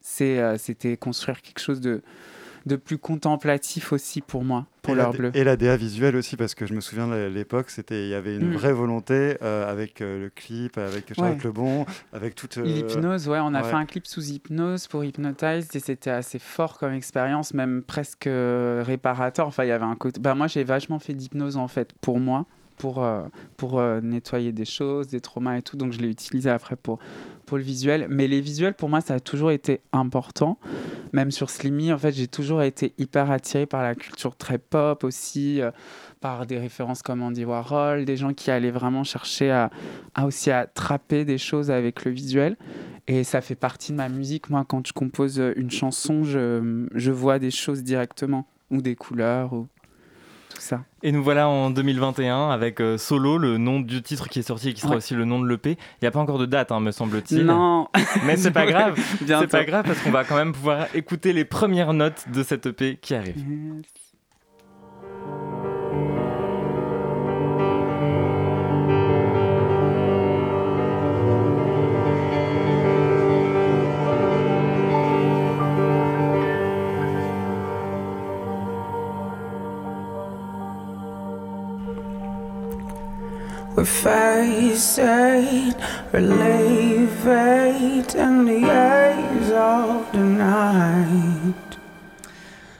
C'est, c'était construire quelque chose de, de plus contemplatif aussi pour moi, pour l'heure bleue.
Et la DA visuelle aussi, parce que je me souviens de l'époque, c'était il y avait une mm. vraie volonté euh, avec euh, le clip, avec Charlotte Lebon, avec toute. Euh,
L'hypnose, ouais, on a fait un clip sous hypnose pour Hypnotize et c'était assez fort comme expérience, même presque réparateur. Enfin, il y avait un côté. Bah, moi, j'ai vachement fait d'hypnose en fait pour moi pour, pour nettoyer des choses, des traumas et tout. Donc je l'ai utilisé après pour, pour le visuel. Mais les visuels, pour moi, ça a toujours été important. Même sur Slimmy, en fait, j'ai toujours été hyper attiré par la culture très pop aussi, euh, par des références comme Andy Warhol, des gens qui allaient vraiment chercher à, à aussi attraper des choses avec le visuel. Et ça fait partie de ma musique. Moi, quand je compose une chanson, je, je vois des choses directement, ou des couleurs, ou ça.
Et nous voilà en 2021 avec euh, Solo, le nom du titre qui est sorti et qui sera aussi le nom de l'EP. Il n'y a pas encore de date, hein, me semble-t-il.
Non.
Mais c'est pas grave. c'est pas grave parce qu'on va quand même pouvoir écouter les premières notes de cette EP qui arrive.
We face it, relieve it in the eyes of the night.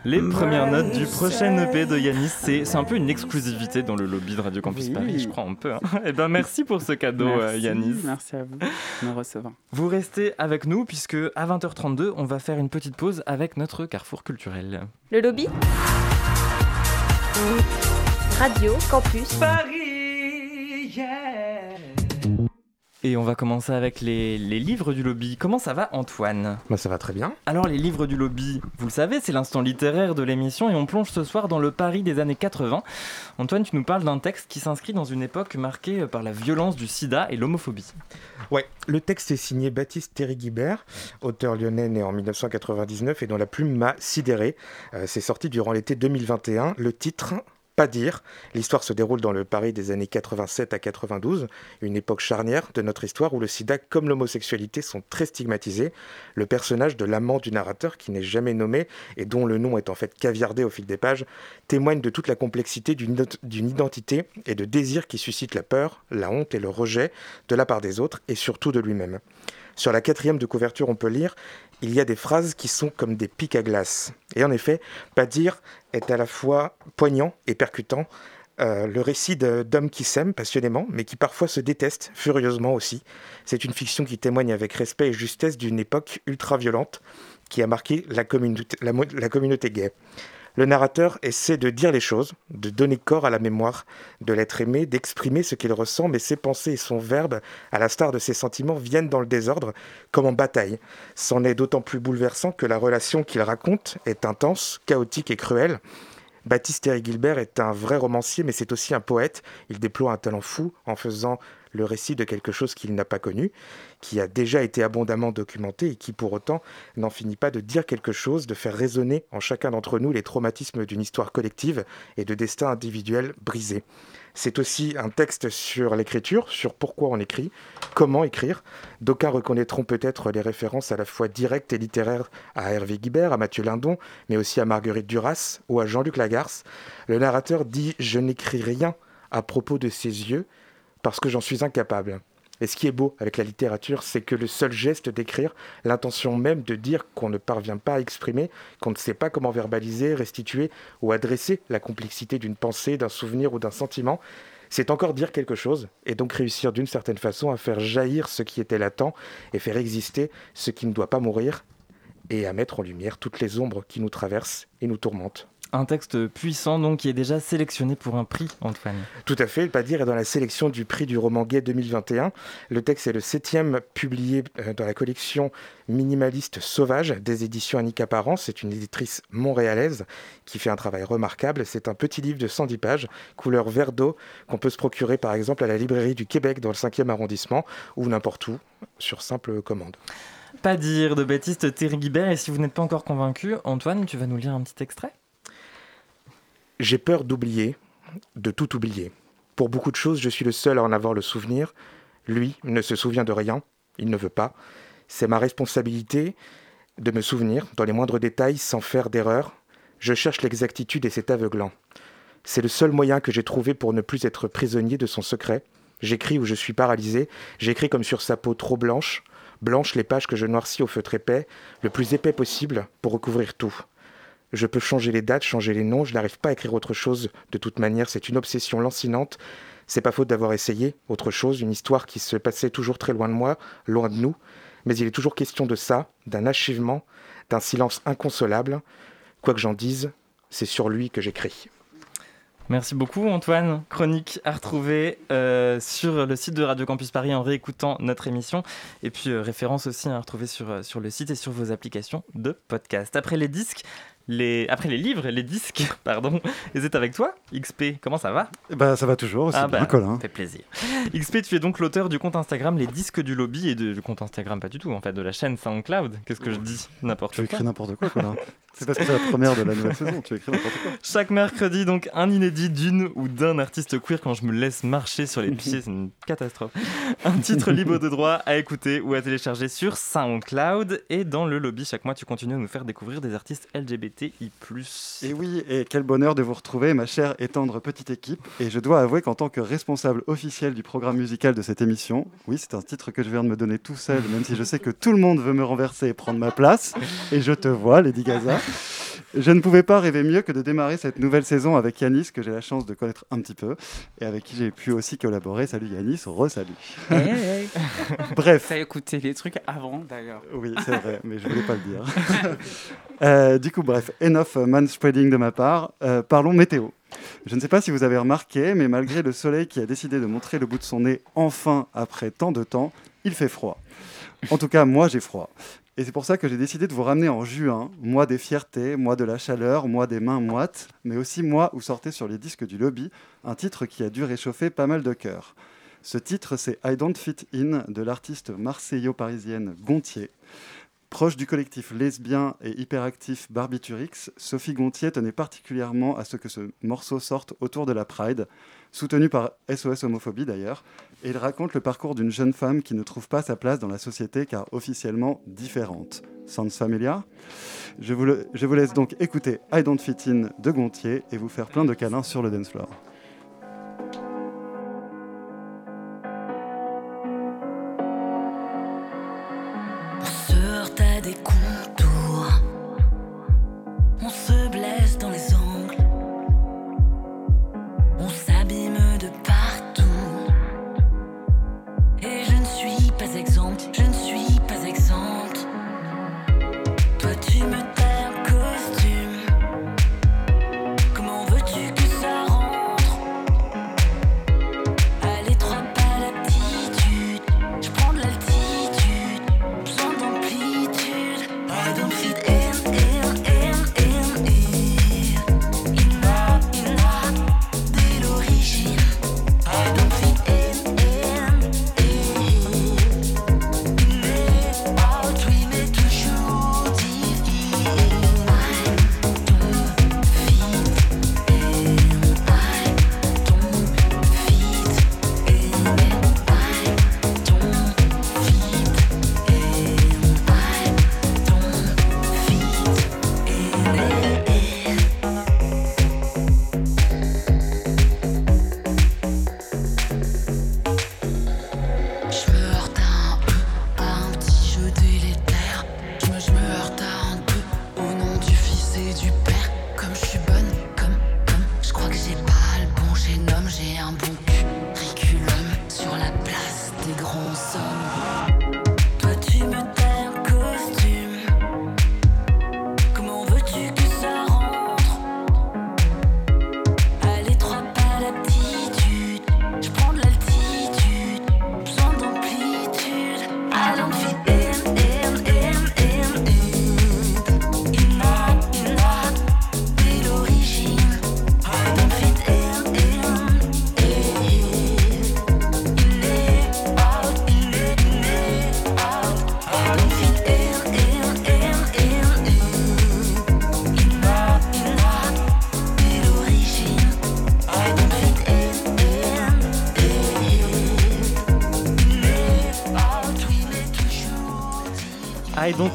Les premières notes du prochain EP de Yanis, c'est un peu une exclusivité dans le lobby de Radio Campus Paris, je crois un peu. Hein. Eh ben merci pour ce cadeau,
merci,
Yanis.
Merci à vous de me recevoir.
Vous restez avec nous puisque à 20h32, on va faire une petite pause avec notre carrefour culturel.
Le lobby Radio Campus
Paris.
Et on va commencer avec les, livres du lobby. Comment ça va Antoine?
Moi ça va très bien.
Alors les livres du lobby, vous le savez, c'est l'instant littéraire de l'émission et on plonge ce soir dans le Paris des années 80. Antoine, tu nous parles d'un texte qui s'inscrit dans une époque marquée par la violence du sida et l'homophobie.
Ouais, le texte est signé Baptiste Thierry Guibert, auteur lyonnais né en 1999 et dont la plume m'a sidéré. Euh, c'est sorti durant l'été 2021. Le titre, pas dire. L'histoire se déroule dans le Paris des années 87 à 92, une époque charnière de notre histoire où le sida comme l'homosexualité sont très stigmatisés. Le personnage de l'amant du narrateur, qui n'est jamais nommé et dont le nom est en fait caviardé au fil des pages, témoigne de toute la complexité d'une identité et de désir qui suscite la peur, la honte et le rejet de la part des autres et surtout de lui-même. Sur la quatrième de couverture, on peut lire il y a des phrases qui sont comme des pics à glace. Et en effet, pas dire est à la fois poignant et percutant. Euh, le récit d'hommes qui s'aiment passionnément, mais qui parfois se détestent furieusement aussi. C'est une fiction qui témoigne avec respect et justesse d'une époque ultra-violente qui a marqué la communauté gay. Le narrateur essaie de dire les choses, de donner corps à la mémoire, de l'être aimé, d'exprimer ce qu'il ressent, mais ses pensées et son verbe, à la star de ses sentiments, viennent dans le désordre, comme en bataille. C'en est d'autant plus bouleversant que la relation qu'il raconte est intense, chaotique et cruelle. Baptiste Thierry Gilbert est un vrai romancier, mais c'est aussi un poète. Il déploie un talent fou en faisant le récit de quelque chose qu'il n'a pas connu, qui a déjà été abondamment documenté et qui pour autant n'en finit pas de dire quelque chose, de faire résonner en chacun d'entre nous les traumatismes d'une histoire collective et de destins individuels brisés. C'est aussi un texte sur l'écriture, sur pourquoi on écrit, comment écrire. D'aucuns reconnaîtront peut-être les références à la fois directes et littéraires à Hervé Guibert, à Mathieu Lindon, mais aussi à Marguerite Duras ou à Jean-Luc Lagarce. Le narrateur dit Je n'écris rien à propos de ses yeux, parce que j'en suis incapable. Et ce qui est beau avec la littérature, c'est que le seul geste d'écrire, l'intention même de dire qu'on ne parvient pas à exprimer, qu'on ne sait pas comment verbaliser, restituer ou adresser la complexité d'une pensée, d'un souvenir ou d'un sentiment, c'est encore dire quelque chose, et donc réussir d'une certaine façon à faire jaillir ce qui était latent et faire exister ce qui ne doit pas mourir, et à mettre en lumière toutes les ombres qui nous traversent et nous tourmentent.
Un texte puissant donc qui est déjà sélectionné pour un prix, Antoine.
Tout à fait, le pas dire est dans la sélection du prix du roman gay 2021. Le texte est le septième publié euh, dans la collection minimaliste Sauvage des éditions Annika Parent. C'est une éditrice montréalaise qui fait un travail remarquable. C'est un petit livre de 110 pages, couleur vert d'eau, qu'on peut se procurer par exemple à la librairie du Québec dans le 5e arrondissement ou n'importe où sur simple commande.
Pas dire de Baptiste Thierry-Guibert. Et si vous n'êtes pas encore convaincu, Antoine, tu vas nous lire un petit extrait?
J'ai peur d'oublier, de tout oublier. Pour beaucoup de choses, je suis le seul à en avoir le souvenir. Lui ne se souvient de rien, il ne veut pas. C'est ma responsabilité de me souvenir, dans les moindres détails, sans faire d'erreur. Je cherche l'exactitude et c'est aveuglant. C'est le seul moyen que j'ai trouvé pour ne plus être prisonnier de son secret. J'écris où je suis paralysé, j'écris comme sur sa peau trop blanche, blanche les pages que je noircis au feutre épais, le plus épais possible pour recouvrir tout. Je peux changer les dates, changer les noms, je n'arrive pas à écrire autre chose. De toute manière, c'est une obsession lancinante. C'est pas faute d'avoir essayé autre chose, une histoire qui se passait toujours très loin de moi, loin de nous. Mais il est toujours question de ça, d'un achèvement, d'un silence inconsolable. Quoi que j'en dise, c'est sur lui que j'écris.
Merci beaucoup Antoine. Chronique à retrouver euh, sur le site de Radio Campus Paris en réécoutant notre émission. Et puis euh, référence aussi à retrouver sur, euh, sur le site et sur vos applications de podcast. Après les disques, les... Après les livres, les disques, pardon, et c'est avec toi, XP. Comment ça va
Bah ça va toujours, c'est ah bah,
Ça fait plaisir. XP, tu es donc l'auteur du compte Instagram Les Disques du Lobby et de, du compte Instagram pas du tout en fait, de la chaîne SoundCloud. Qu'est-ce que je dis? N'importe quoi.
Tu écris n'importe quoi, Colin. C'est parce que c'est la première de la nouvelle saison, tu écris n'importe quoi.
Chaque mercredi, donc, un inédit d'une ou d'un artiste queer quand je me laisse marcher sur les pieds, c'est une catastrophe. Un titre libre de droit à écouter ou à télécharger sur SoundCloud. Et dans le lobby, chaque mois, tu continues à nous faire découvrir des artistes LGBTI.
Et oui, et quel bonheur de vous retrouver, ma chère et tendre petite équipe. Et je dois avouer qu'en tant que responsable officiel du programme musical de cette émission, oui, c'est un titre que je viens de me donner tout seul, même si je sais que tout le monde veut me renverser et prendre ma place. Et je te vois, Lady Gaza. Je ne pouvais pas rêver mieux que de démarrer cette nouvelle saison avec Yanis, que j'ai la chance de connaître un petit peu, et avec qui j'ai pu aussi collaborer. Salut Yanis, re-salut.
Hey,
Bref.
T'as écouté les trucs avant d'ailleurs.
Oui, c'est vrai, mais je voulais pas le dire. euh, du coup, bref, enough manspreading de ma part. Euh, parlons météo. Je ne sais pas si vous avez remarqué, mais malgré le soleil qui a décidé de montrer le bout de son nez enfin après tant de temps, il fait froid. En tout cas, moi j'ai froid. Et c'est pour ça que j'ai décidé de vous ramener en juin, mois des fiertés, mois de la chaleur, mois des mains moites, mais aussi mois où sortait sur les disques du lobby un titre qui a dû réchauffer pas mal de cœurs. Ce titre, c'est I Don't Fit In de l'artiste marseillo-parisienne Gontier. Proche du collectif lesbien et hyperactif Barbiturix, Sophie Gontier tenait particulièrement à ce que ce morceau sorte autour de la Pride, soutenu par SOS Homophobie d'ailleurs, et il raconte le parcours d'une jeune femme qui ne trouve pas sa place dans la société car officiellement différente. Sounds familiar je vous, je vous laisse donc écouter I Don't Fit In de Gontier et vous faire plein de câlins sur le dance floor.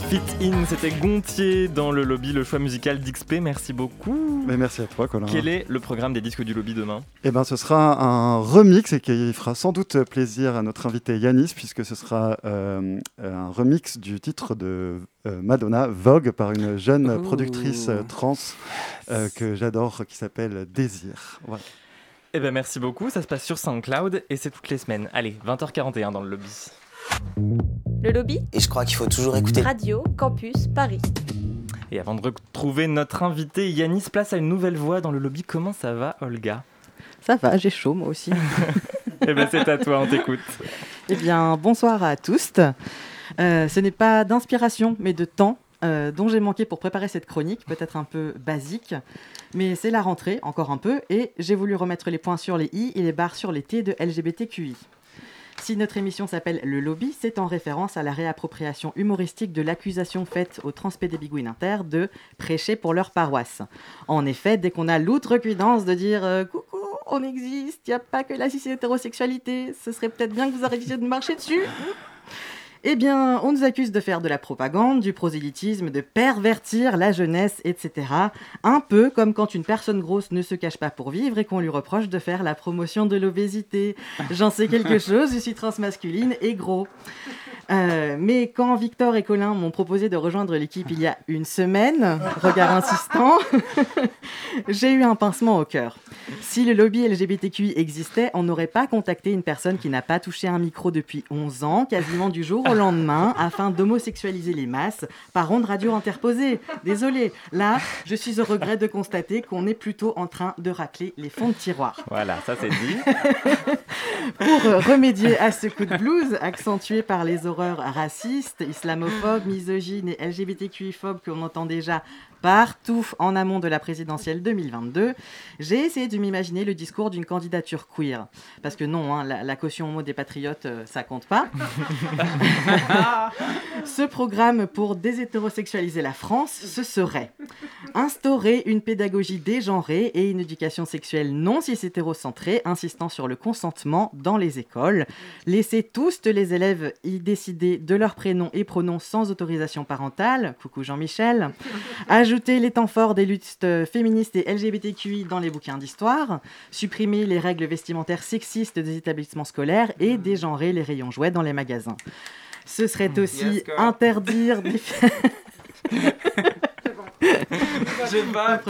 Fit In. C'était Gontier dans le lobby, le choix musical d'XP. Merci beaucoup.
Mais merci à toi, Colin.
Quel est le programme des disques du lobby demain?
Eh ben, ce sera un remix et qui fera sans doute plaisir à notre invité Yanis, puisque ce sera euh, un remix du titre de euh, Madonna, Vogue, par une jeune
Ooh.
productrice euh, trans euh, que j'adore, qui s'appelle Désir. Voilà.
Eh ben merci beaucoup, ça se passe sur SoundCloud et c'est toutes les semaines. Allez, 20h41 dans le lobby.
Le lobby
Et je crois qu'il faut toujours écouter.
Radio Campus Paris.
Et avant de retrouver notre invité, Yanis place à une nouvelle voix dans le lobby. Comment ça va, Olga?
Ça va, j'ai chaud moi aussi.
Eh ben c'est à toi, on t'écoute.
Eh bien, bonsoir à tous. Euh, ce n'est pas d'inspiration, mais de temps euh, dont j'ai manqué pour préparer cette chronique, peut-être un peu basique, mais c'est la rentrée, encore un peu, et j'ai voulu remettre les points sur les i et les barres sur les t de LGBTQI. Si notre émission s'appelle Le Lobby, c'est en référence à la réappropriation humoristique de l'accusation faite aux transpédébigouines inter de prêcher pour leur paroisse. En effet, dès qu'on a l'outrecuidance de dire euh, Coucou, on existe, il n'y a pas que la cis-hétérosexualité, ce serait peut-être bien que vous arrêtiez de marcher dessus. Eh bien, on nous accuse de faire de la propagande, du prosélytisme, de pervertir la jeunesse, etc. Un peu comme quand une personne grosse ne se cache pas pour vivre et qu'on lui reproche de faire la promotion de l'obésité. J'en sais quelque chose, je suis transmasculine et gros. Euh, mais quand Victor et Colin m'ont proposé de rejoindre l'équipe il y a une semaine, regard insistant, j'ai eu un pincement au cœur. Si le lobby LGBTQI existait, on n'aurait pas contacté une personne qui n'a pas touché un micro depuis 11 ans, quasiment du jour au lendemain, afin d'homosexualiser les masses par ondes radio interposées. Désolé, là, je suis au regret de constater qu'on est plutôt en train de racler les fonds de tiroir.
Voilà, ça c'est dit.
Pour remédier à ce coup de blues accentué par les horreurs racistes, islamophobes, misogynes et LGBTQI-phobes qu'on entend déjà partout en amont de la présidentielle 2022, j'ai essayé de m'imaginer le discours d'une candidature queer. Parce que non, hein, la, la caution homo des patriotes, euh, ça compte pas. ce programme pour déshétérosexualiser la France, ce serait instaurer une pédagogie dégenrée et une éducation sexuelle non cis-hétérocentrée, insistant sur le consentement dans les écoles, laisser tous les élèves y décider de leurs prénoms et pronoms sans autorisation parentale, coucou Jean-Michel, ajouter les temps forts des luttes féministes et LGBTQI dans les bouquins d'histoire, supprimer les règles vestimentaires sexistes des établissements scolaires et dégenrer les rayons jouets dans les magasins. Ce serait aussi
Yes, girl.
interdire des...
J'ai pas.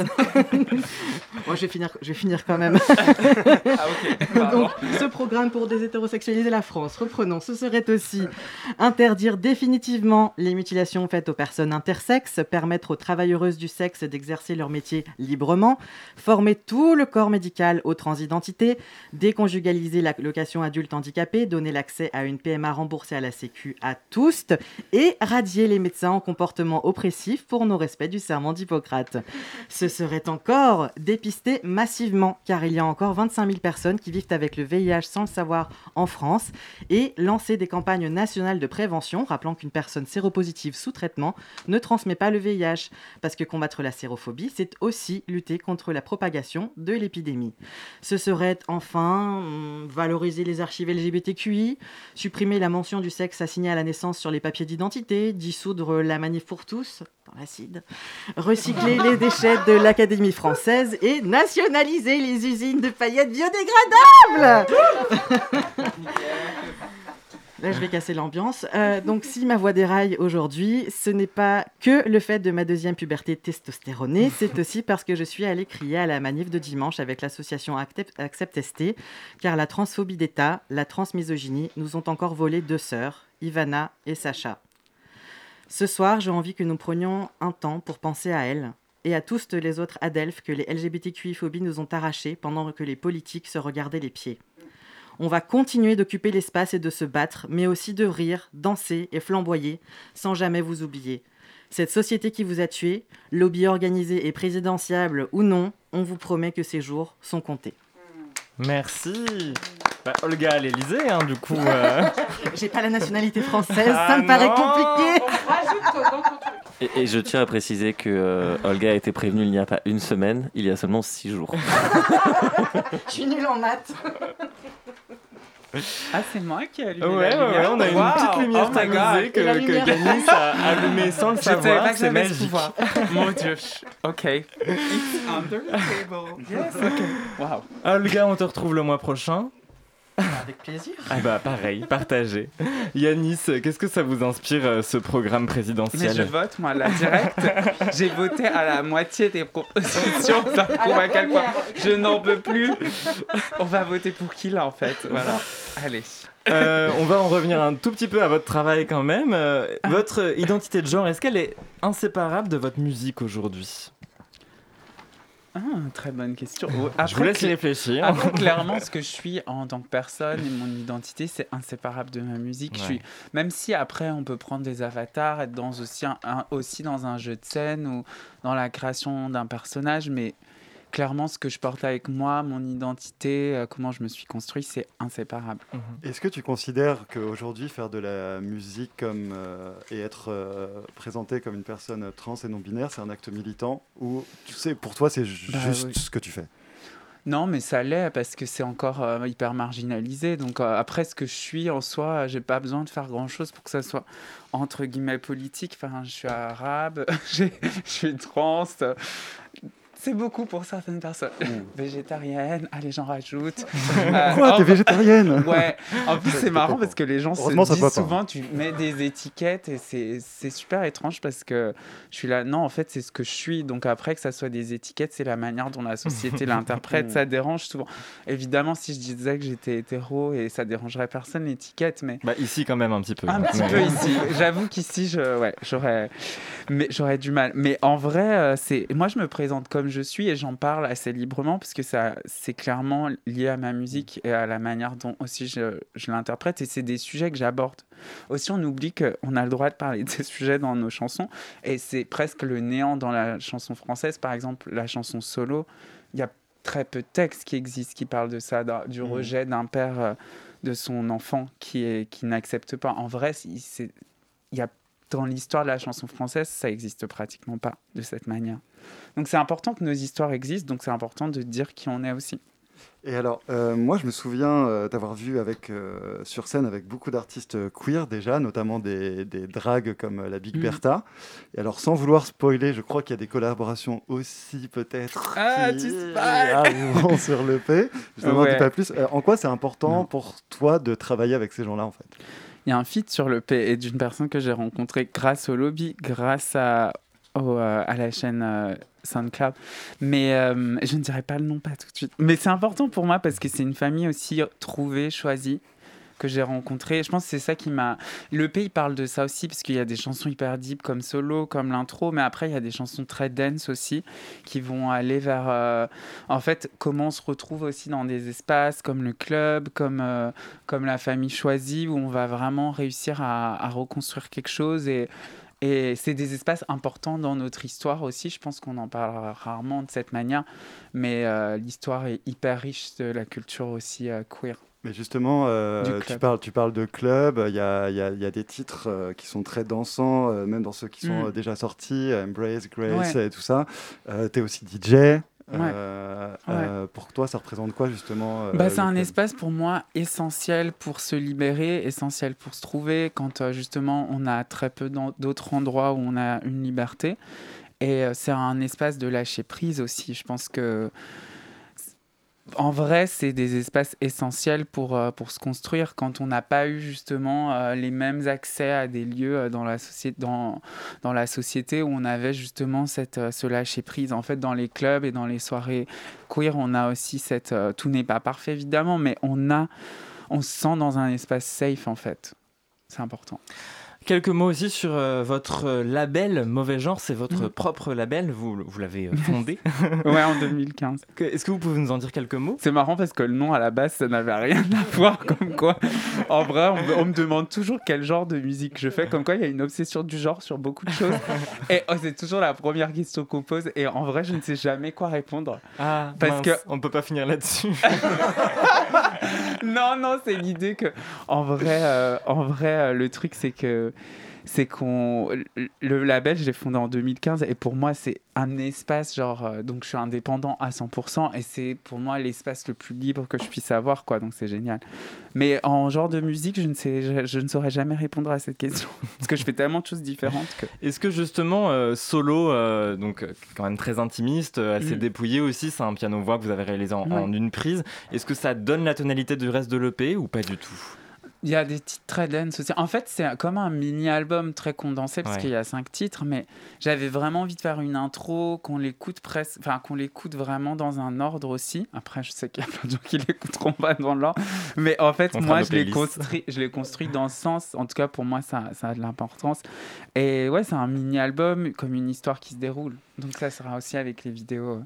Moi, je vais finir, je vais finir quand même.
Ah, ok.
Donc, ce programme pour déshétérosexualiser la France, reprenons, ce serait aussi interdire définitivement les mutilations faites aux personnes intersexes, permettre aux travailleuses du sexe d'exercer leur métier librement, former tout le corps médical aux transidentités, déconjugaliser la location adulte handicapé, donner l'accès à une PMA remboursée à la Sécu à tous et radier les médecins en comportement oppressif pour nos respects du serment d'Hippocrate. Ce serait encore dépister massivement, car il y a encore 25 000 personnes qui vivent avec le VIH sans le savoir en France, et lancer des campagnes nationales de prévention, rappelant qu'une personne séropositive sous traitement ne transmet pas le VIH, parce que combattre la sérophobie, c'est aussi lutter contre la propagation de l'épidémie. Ce serait enfin hum, valoriser les archives LGBTQI, supprimer la mention du sexe assigné à la naissance sur les papiers d'identité, dissoudre la manif pour tous dans l'acide, recycler les déchets de l'Académie française et nationaliser les usines de paillettes biodégradables. Là, je vais casser l'ambiance. Euh, donc, si ma voix déraille aujourd'hui, ce n'est pas que le fait de ma deuxième puberté testostéronée, c'est aussi parce que je suis allée crier à la manif de dimanche avec l'association Accept Accept ST, car la transphobie d'État, la transmisogynie nous ont encore volé deux sœurs, Ivana et Sacha. Ce soir, j'ai envie que nous prenions un temps pour penser à elles et à tous les autres adelphes que les LGBTQI-phobies nous ont arrachés pendant que les politiques se regardaient les pieds. On va continuer d'occuper l'espace et de se battre, mais aussi de rire, danser et flamboyer, sans jamais vous oublier. Cette société qui vous a tué, lobby organisé et présidentiable ou non, on vous promet que ces jours sont comptés.
Merci. Bah, Olga à l'Elysée, hein, du coup. euh.
J'ai pas la nationalité française,
Ah
ça me paraît compliqué.
Et, et je tiens à préciser que euh, Olga a été prévenue il n'y a pas une semaine, il y a seulement six jours.
Je suis nulle en maths.
Ah, c'est moi qui ai allumé
Ouais,
la
ouais,
lumière.
ouais, on a une
Wow.
petite lumière
Oh my
tamisée
God.
que, que
lumière.
Yanis a allumée sans le savoir.
pas que
C'est magique.
Mon dieu. Ok. It's under the table. Yes, ok. Wow.
Olga, on te retrouve le mois prochain.
Avec plaisir.
Ah bah pareil, partagez. Yanis, qu'est-ce que ça vous inspire euh, ce programme présidentiel
Mais je vote, moi, là, direct. J'ai voté à la moitié des propositions. Ça prouve à quel point je n'en peux plus. On va voter pour qui, là, en fait? Voilà. Allez.
Euh, on va en revenir un tout petit peu à votre travail quand même. Euh,
Ah.
votre identité de genre, est-ce qu'elle est inséparable de votre musique aujourd'hui?
Ah, très bonne question.
Je vous laisse y réfléchir.
Après, clairement, ce que je suis en tant que personne et mon identité, c'est inséparable de ma musique. Je
Ouais.
suis, même si après, on peut prendre des avatars, être dans aussi, un, un- aussi dans un jeu de scène ou dans la création d'un personnage, mais clairement, ce que je porte avec moi, mon identité, euh, comment je me suis construit, c'est inséparable.
Est-ce que tu considères qu'aujourd'hui, faire de la musique comme, euh, et être euh, présenté comme une personne trans et non-binaire, c'est un acte militant Ou tu sais, pour toi, c'est ju-
Bah
juste
oui.
ce que tu fais?
Non, mais ça l'est parce que c'est encore euh, hyper marginalisé. Donc euh, après, ce que je suis en soi, euh, j'ai pas besoin de faire grand chose pour que ça soit entre guillemets politique. Enfin, je suis arabe, je suis trans. C'est beaucoup pour certaines personnes. Végétarienne, allez, j'en rajoute. Euh,
Quoi, t'es
en-
végétarienne
Ouais. En plus, c'est marrant parce que les gens se disent souvent, tu mets des étiquettes et c'est super étrange parce que je suis là, non, en fait, c'est ce que je suis. Donc après, que ça soit des étiquettes, c'est la manière dont la société l'interprète. Ça dérange souvent. Évidemment, si je disais que j'étais hétéro et ça dérangerait personne, l'étiquette, mais
Bah ici quand même un petit peu.
un petit peu ici. J'avoue qu'ici, je, ouais, j'aurais, mais j'aurais du mal. Mais en vrai, euh, c'est, moi, je me présente comme je suis et j'en parle assez librement parce que ça, c'est clairement lié à ma musique et à la manière dont aussi je, je l'interprète et c'est des sujets que j'aborde. Aussi, on oublie qu'on a le droit de parler de ces sujets dans nos chansons et c'est presque le néant dans la chanson française. Par exemple, la chanson solo, il y a très peu de textes qui existent qui parlent de ça, du
Mhm.
rejet d'un père euh, de son enfant qui, est, qui n'accepte pas. En vrai, il y a dans l'histoire de la chanson française, ça existe pratiquement pas de cette manière. Donc c'est important que nos histoires existent, donc c'est important de dire qui on est aussi.
Et alors, euh, moi, je me souviens euh, t'avoir vu avec, euh, sur scène avec beaucoup d'artistes queer déjà, notamment des, des dragues comme la Big
Mhm.
Bertha. Et alors, sans vouloir spoiler, je crois qu'il y a des collaborations aussi peut-être
Ah,
qui
tu spoil
arriveront sur le P. Je ne
Ouais.
dis pas plus. En quoi c'est important
Non.
pour toi de travailler avec ces gens-là, en fait?
Il y a un feat sur le P et d'une personne que j'ai rencontrée grâce au lobby, grâce à, euh, à la chaîne euh, SoundCloud. Mais euh, je ne dirai pas le nom pas tout de suite. Mais c'est important pour moi parce que c'est une famille aussi trouvée, choisie que j'ai rencontrée. Je pense que c'est ça qui m'a... Le P, il parle de ça aussi, parce qu'il y a des chansons hyper deep comme Solo, comme l'intro, mais après, il y a des chansons très dense aussi, qui vont aller vers, euh, en fait, comment on se retrouve aussi dans des espaces comme le club, comme, euh, comme la famille choisie, où on va vraiment réussir à, reconstruire quelque chose. Et, et c'est des espaces importants dans notre histoire aussi. Je pense qu'on en parle rarement de cette manière, mais euh, l'histoire est hyper riche de la culture aussi queer.
Mais justement, euh, tu, parles, tu parles de club, il y a, y a- y a des titres euh, qui sont très dansants, euh, même dans ceux qui sont
Mm.
déjà sortis, Embrace, Grace
Ouais.
et tout ça. tu es aussi DJ.
Ouais.
Pour toi, ça représente quoi justement
Bah, c'est un espace pour moi essentiel pour se libérer, essentiel pour se trouver quand justement on a très peu d'autres endroits où on a une liberté. Et c'est un espace de lâcher prise aussi. Je pense que en vrai, c'est des espaces essentiels pour, euh, pour se construire quand on n'a pas eu justement euh, les mêmes accès à des lieux euh, dans, la dans, dans la société où on avait justement cette, ce lâcher prise. En fait, dans les clubs et dans les soirées queer, on a aussi cette. tout n'est pas parfait évidemment, mais on, a, on se sent dans un espace safe en fait. C'est important.
Quelques mots aussi sur euh, votre euh, label Mauvais Genre, c'est votre
Mhm.
propre label, vous, vous l'avez euh, fondé.
Ouais, en 2015.
Que- Est-ce que vous pouvez nous en dire quelques mots?
C'est marrant parce que le nom à la base, ça n'avait rien à voir. Comme quoi, en vrai, on, me- on me demande toujours quel genre de musique je fais. Comme quoi, il y a une obsession du genre sur beaucoup de choses. Et oh, c'est toujours la première question qu'on pose. Et en vrai, je ne sais jamais quoi répondre.
Ah,
Parce
mince,
que
on peut pas finir là-dessus.
non, non, c'est l'idée que, en vrai, euh, en vrai euh, le truc, c'est que c'est qu'on le label, je l'ai fondé en 2015 et pour moi c'est un espace genre euh, donc je suis indépendant à 100% et c'est pour moi l'espace le plus libre que je puisse avoir quoi donc c'est génial. Mais en genre de musique, je ne sais je, je, ne saurais jamais répondre à cette question parce que je fais tellement de choses différentes que
Est-ce que justement euh, solo euh, donc quand même très intimiste, assez
Mm.
dépouillé aussi, c'est un piano voix que vous avez réalisé en, en une prise. Est-ce que ça donne la tonalité du reste de l'EP ou pas du tout?
Il y a des titres très dense aussi. En fait, c'est comme un mini-album très condensé parce
Ouais.
qu'il y a cinq titres, mais j'avais vraiment envie de faire une intro, qu'on l'écoute presque, enfin qu'on l'écoute vraiment dans un ordre aussi. Après, je sais qu'il y a plein de gens qui l'écouteront pas dans l'ordre, mais en fait,
On
moi, je l'ai construit, je l'ai construit dans ce sens. En tout cas, pour moi, ça, ça a de l'importance. Et ouais, c'est un mini-album comme une histoire qui se déroule. Donc ça sera aussi avec les vidéos euh,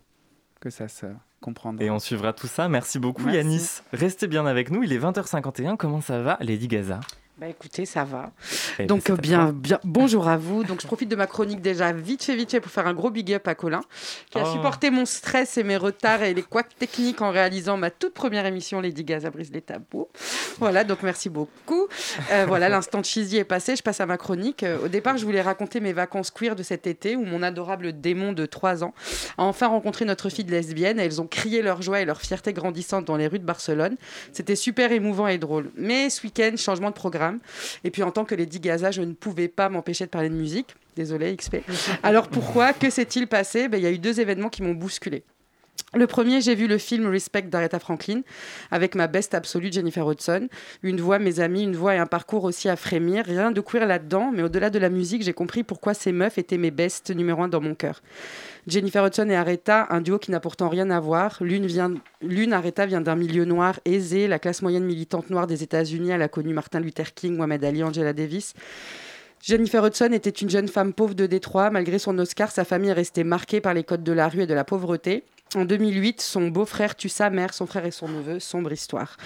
que ça se comprendra.
Et on suivra tout ça. Merci beaucoup
Merci.
Yanis. Restez bien avec nous. Il est 20h51. Comment ça va Lady Gaza?
Bah écoutez, ça va.
Eh ben,
Donc euh, bien, bien, bonjour à vous. Donc je profite de ma chronique déjà vite fait, vite fait pour faire un gros big up à Colin, qui a
Oh.
supporté mon stress et mes retards et les couacs techniques en réalisant ma toute première émission Lady Gaza brise les tabous. Voilà, donc merci beaucoup. Euh, voilà, l'instant cheesy est passé. Je passe à ma chronique. Euh, au départ, je voulais raconter mes vacances queer de cet été où mon adorable démon de 3 ans a enfin rencontré notre fille de lesbienne. Et elles ont crié leur joie et leur fierté grandissante dans les rues de Barcelone. C'était super émouvant et drôle. Mais ce week-end, changement de programme. Et puis en tant que Lady Gaza, je ne pouvais pas m'empêcher de parler de musique. Désolée, XP. Alors pourquoi? Que s'est-il passé? Ben, Il y a eu deux événements qui m'ont bousculé. Le premier, j'ai vu le film Respect d'Aretha Franklin avec ma best absolue Jennifer Hudson. Une voix, mes amis, une voix et un parcours aussi à frémir. Rien de queer là-dedans, mais au-delà de la musique, j'ai compris pourquoi ces meufs étaient mes bestes numéro un dans mon cœur. Jennifer Hudson et Aretha, un duo qui n'a pourtant rien à voir. L'une Aretha vient d'un milieu noir aisé, la classe moyenne militante noire des États-Unis. Elle a connu Martin Luther King, Mohamed Ali, Angela Davis. Jennifer Hudson était une jeune femme pauvre de Détroit. Malgré son Oscar, sa famille est restée marquée par les codes de la rue et de la pauvreté. En 2008, son beau-frère tue sa mère, son frère et son neveu. Sombre histoire.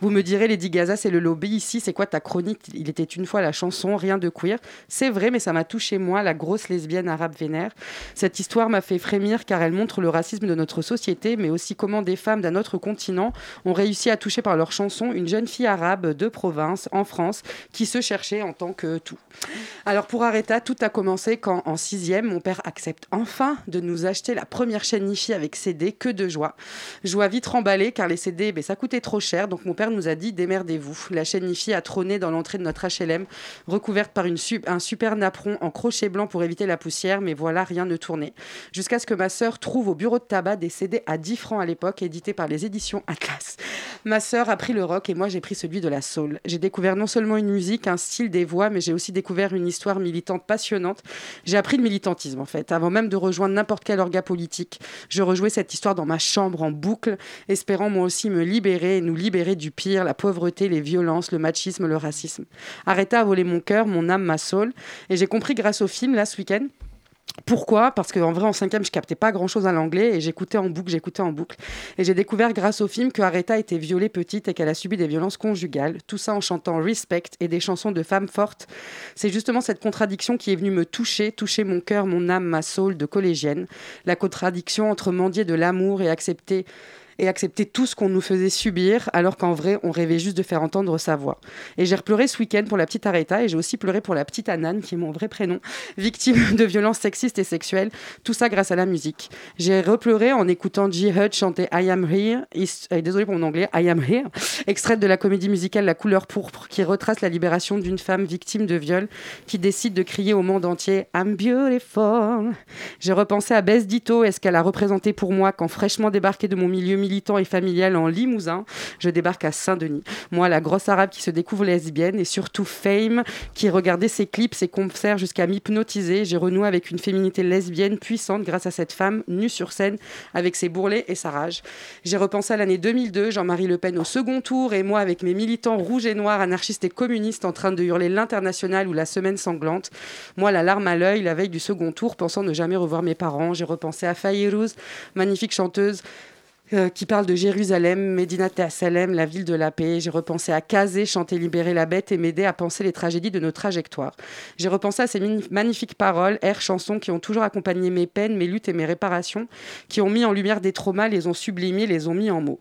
Vous me direz, Lady Gaza, c'est le lobby. Ici, c'est quoi ta chronique? Il était une fois la chanson, rien de queer. C'est vrai, mais ça m'a touché moi, la grosse lesbienne arabe vénère. Cette histoire m'a fait frémir car elle montre le racisme de notre société, mais aussi comment des femmes d'un autre continent ont réussi à toucher par leur chanson une jeune fille arabe de province, en France, qui se cherchait en tant que tout. Alors pour Aretha, tout a commencé quand, en sixième, mon père accepte enfin de nous acheter la première chaîne Nifi avec CD, que de joie. Joie vite remballée, car les CD, ben, ça coûtait trop cher, donc mon père nous a dit démerdez-vous. La chaîne Nifi a trôné dans l'entrée de notre HLM, recouverte par un super napperon en crochet blanc pour éviter la poussière, mais voilà, rien ne tournait. Jusqu'à ce que ma sœur trouve au bureau de tabac des CD à 10 francs à l'époque, édités par les éditions Atlas. Ma sœur a pris le rock et moi j'ai pris celui de la soul. J'ai découvert non seulement une musique, un style, des voix, mais j'ai aussi découvert une histoire militante passionnante. J'ai appris le militantisme en fait, avant même de rejoindre n'importe quel orga politique. Je rejouais cette histoire dans ma chambre en boucle, espérant moi aussi me libérer et nous libérer du pire, la pauvreté, les violences, le machisme, le racisme. Arrêta à voler mon cœur, mon âme, ma soul. Et j'ai compris grâce au film là ce week-end pourquoi? Parce qu'en vrai, en cinquième, je captais pas grand-chose à l'anglais et j'écoutais en boucle, j'écoutais en boucle. Et j'ai découvert grâce au film que Aretha était violée petite et qu'elle a subi des violences conjugales. Tout ça en chantant Respect et des chansons de femmes fortes. C'est justement cette contradiction qui est venue me toucher, toucher mon cœur, mon âme, ma soul de collégienne. La contradiction entre mendier de l'amour et accepter et accepter tout ce qu'on nous faisait subir, alors qu'en vrai, on rêvait juste de faire entendre sa voix. Et j'ai repleuré ce week-end pour la petite Aretha, et j'ai aussi pleuré pour la petite Anan, qui est mon vrai prénom, victime de violences sexistes et sexuelles, tout ça grâce à la musique. J'ai repleuré en écoutant G. Hud chanter I Am Here, euh, désolé pour mon anglais, I Am Here, extraite de la comédie musicale La couleur pourpre, qui retrace la libération d'une femme victime de viol, qui décide de crier au monde entier I'm beautiful. J'ai repensé à Bess Ditto et ce qu'elle a représenté pour moi quand fraîchement débarqué de mon milieu militant et familial en Limousin, je débarque à Saint-Denis. Moi, la grosse arabe qui se découvre lesbienne et surtout Fame, qui regardait ses clips, ses concerts jusqu'à m'hypnotiser. J'ai renoué avec une féminité lesbienne puissante grâce à cette femme nue sur scène avec ses bourrelets et sa rage. J'ai repensé à l'année 2002, Jean-Marie Le Pen au second tour et moi avec mes militants rouges et noirs, anarchistes et communistes en train de hurler l'international ou la semaine sanglante. Moi, la larme à l'œil, la veille du second tour, pensant ne jamais revoir mes parents. J'ai repensé à Fayrouz, magnifique chanteuse euh, qui parle de Jérusalem, Medina Salem, la ville de la paix. J'ai repensé à Kazé, chanter Libérer la bête et m'aider à penser les tragédies de nos trajectoires. J'ai repensé à ces magnifiques paroles, airs, chansons qui ont toujours accompagné mes peines, mes luttes et mes réparations, qui ont mis en lumière des traumas, les ont sublimés, les ont mis en mots.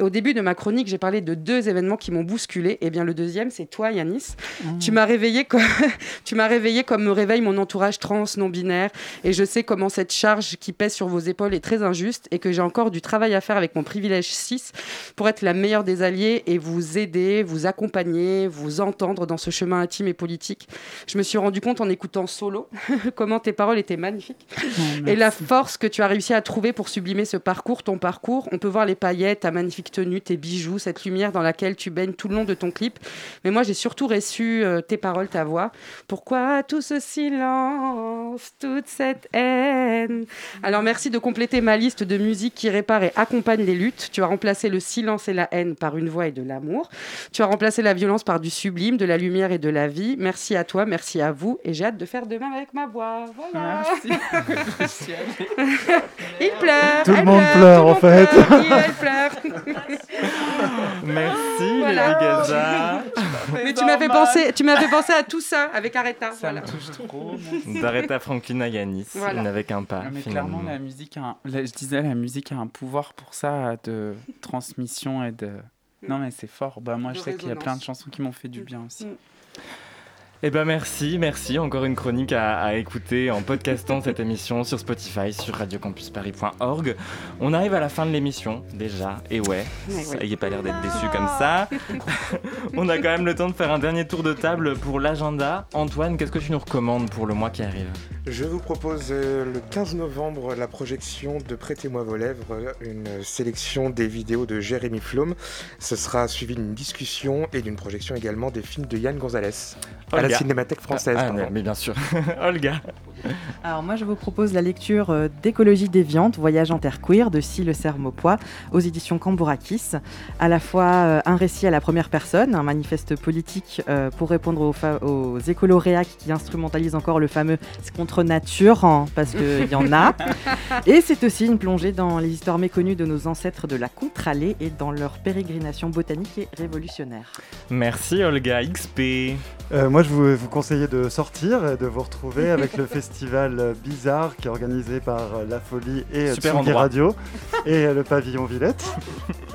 Et au début de ma chronique, j'ai parlé de deux événements qui m'ont bousculé. Et eh bien, le deuxième, c'est toi, Yanis. Mmh. Tu m'as réveillé comme tu m'as réveillé comme me réveille mon entourage trans non binaire. Et je sais comment cette charge qui pèse sur vos épaules est très injuste et que j'ai encore du travail à faire avec mon privilège 6 pour être la meilleure des alliés et vous aider, vous accompagner, vous entendre dans ce chemin intime et politique. Je me suis rendu compte en écoutant solo comment tes paroles étaient magnifiques et la force que tu as réussi à trouver pour sublimer ce parcours, ton parcours. On peut voir les paillettes, ta magnifique tenue, tes bijoux, cette lumière dans laquelle tu baignes tout le long de ton clip. Mais moi, j'ai surtout reçu euh, tes paroles, ta voix. Pourquoi tout ce silence, toute cette haine? Alors merci de compléter ma liste de musique qui répare et accompagne les luttes. Tu as remplacé le silence et la haine par une voix et de l'amour. Tu as remplacé la violence par du sublime, de la lumière et de la vie. Merci à toi, merci à vous et j'ai hâte de faire de même avec ma voix. Voilà. Merci. il pleure.
Tout le monde pleure, en fait.
Pleure, il, pleure.
Merci voilà. Gaza.
Mais tu m'avais pensé, tu m'avais pensé à tout ça avec Aretha.
Ça voilà. me touche trop.
D'Aretha Franklin à Yanis, voilà. n'avait un pas.
Mais
finalement.
clairement, la musique, a un, je disais, la musique a un pouvoir pour ça de transmission et de. Non mais c'est fort. Bah moi, je sais qu'il y a plein de chansons qui m'ont fait du bien aussi.
Eh ben merci, merci. Encore une chronique à, à écouter en podcastant cette émission sur Spotify, sur radiocampusparis.org. On arrive à la fin de l'émission déjà, et ouais, ça y est pas l'air d'être déçu comme ça. On a quand même le temps de faire un dernier tour de table pour l'agenda. Antoine, qu'est-ce que tu nous recommandes pour le mois qui arrive?
Je vous propose euh, le 15 novembre la projection de Prêtez-moi vos lèvres, une sélection des vidéos de Jérémy Flom. Ce sera suivi d'une discussion et d'une projection également des films de Yann Gonzalez. À la Cinémathèque française.
Ah, ah, mais bien sûr. Olga.
Alors moi je vous propose la lecture euh, d'écologie déviante, voyage en terre queer de Si le Sermopois aux éditions Cambourakis. À la fois euh, un récit à la première personne, un manifeste politique euh, pour répondre aux, aux écoloréacs qui instrumentalisent encore le fameux contre nature, hein, parce qu'il y en a. Et c'est aussi une plongée dans les histoires méconnues de nos ancêtres de la contre-allée et dans leur pérégrination botanique et révolutionnaire.
Merci Olga XP.
moi je vous, vous conseiller de sortir et de vous retrouver avec le festival Bizarre qui est organisé par La Folie et Tsugi Radio et le pavillon Villette.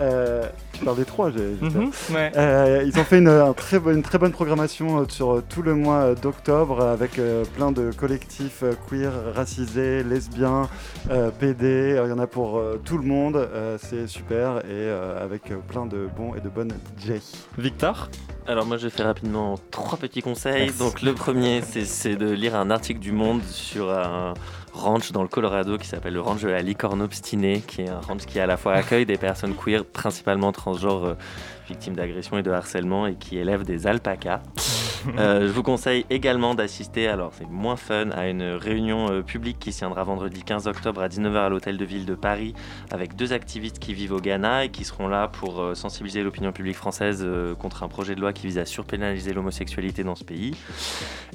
Euh, tu parles des trois, j'ai
mm
euh, Ils ont fait une, un très, une, très bonne programmation euh, sur tout le mois d'octobre avec euh, plein de collectifs euh, queer, racisés, lesbiens, euh, PD. Il y en a pour tout le monde. C'est super et avec plein de bons et de bonnes DJ.
Victor?
Alors moi je fais rapidement trois petits conseils. Donc le premier c'est de lire un article du Monde sur un ranch dans le Colorado qui s'appelle le ranch de la licorne obstinée, qui est un ranch qui à la fois accueille des personnes queer, principalement transgenres, euh, victimes d'agression et de harcèlement, et qui élève des alpacas. Euh, je vous conseille également d'assister, alors c'est moins fun, à une réunion euh, publique qui se tiendra vendredi 15 octobre à 19h à l'hôtel de ville de Paris avec deux activistes qui vivent au Ghana et qui seront là pour euh, sensibiliser l'opinion publique française euh, contre un projet de loi qui vise à surpénaliser l'homosexualité dans ce pays.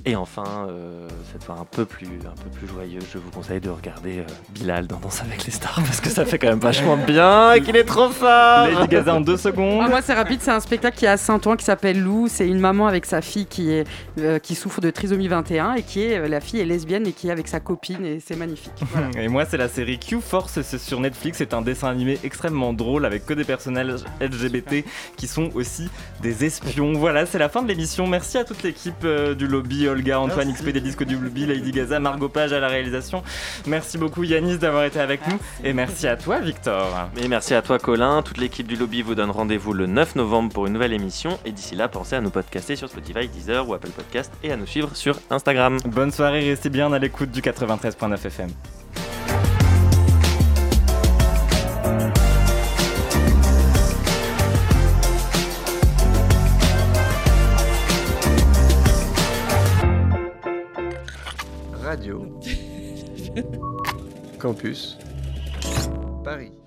Et enfin, euh, cette fois un peu plus, un peu plus joyeux, je vous conseille de regarder Bilal dans Danse avec les stars parce que ça fait quand même vachement bien et qu'il est trop fort.
Lady Gaza en deux secondes.
Ah, moi c'est rapide, c'est un spectacle qui est à Saint-Ouen qui s'appelle Lou. C'est une maman avec sa fille qui, est, euh, qui souffre de trisomie 21 et qui est, euh, la fille est lesbienne et qui est avec sa copine et c'est magnifique. Voilà.
Et moi, c'est la série Q-Force, sur Netflix. C'est un dessin animé extrêmement drôle avec que des personnages LGBT qui sont aussi des espions. Voilà, c'est la fin de l'émission. Merci à toute l'équipe euh, du lobby Olga, Antoine,
Merci.
XP des disques du lobby, Lady Gaza, Margot Page à la réalisation. Merci beaucoup Yanis d'avoir été avec nous et merci à toi Victor.
Et merci à toi Colin. Toute l'équipe du lobby vous donne rendez-vous le 9 novembre pour une nouvelle émission. Et d'ici là, pensez à nous podcaster sur Spotify, Deezer ou Apple Podcast et à nous suivre sur Instagram.
Bonne soirée, restez bien à l'écoute du 93.9 FM.
Radio Campus Paris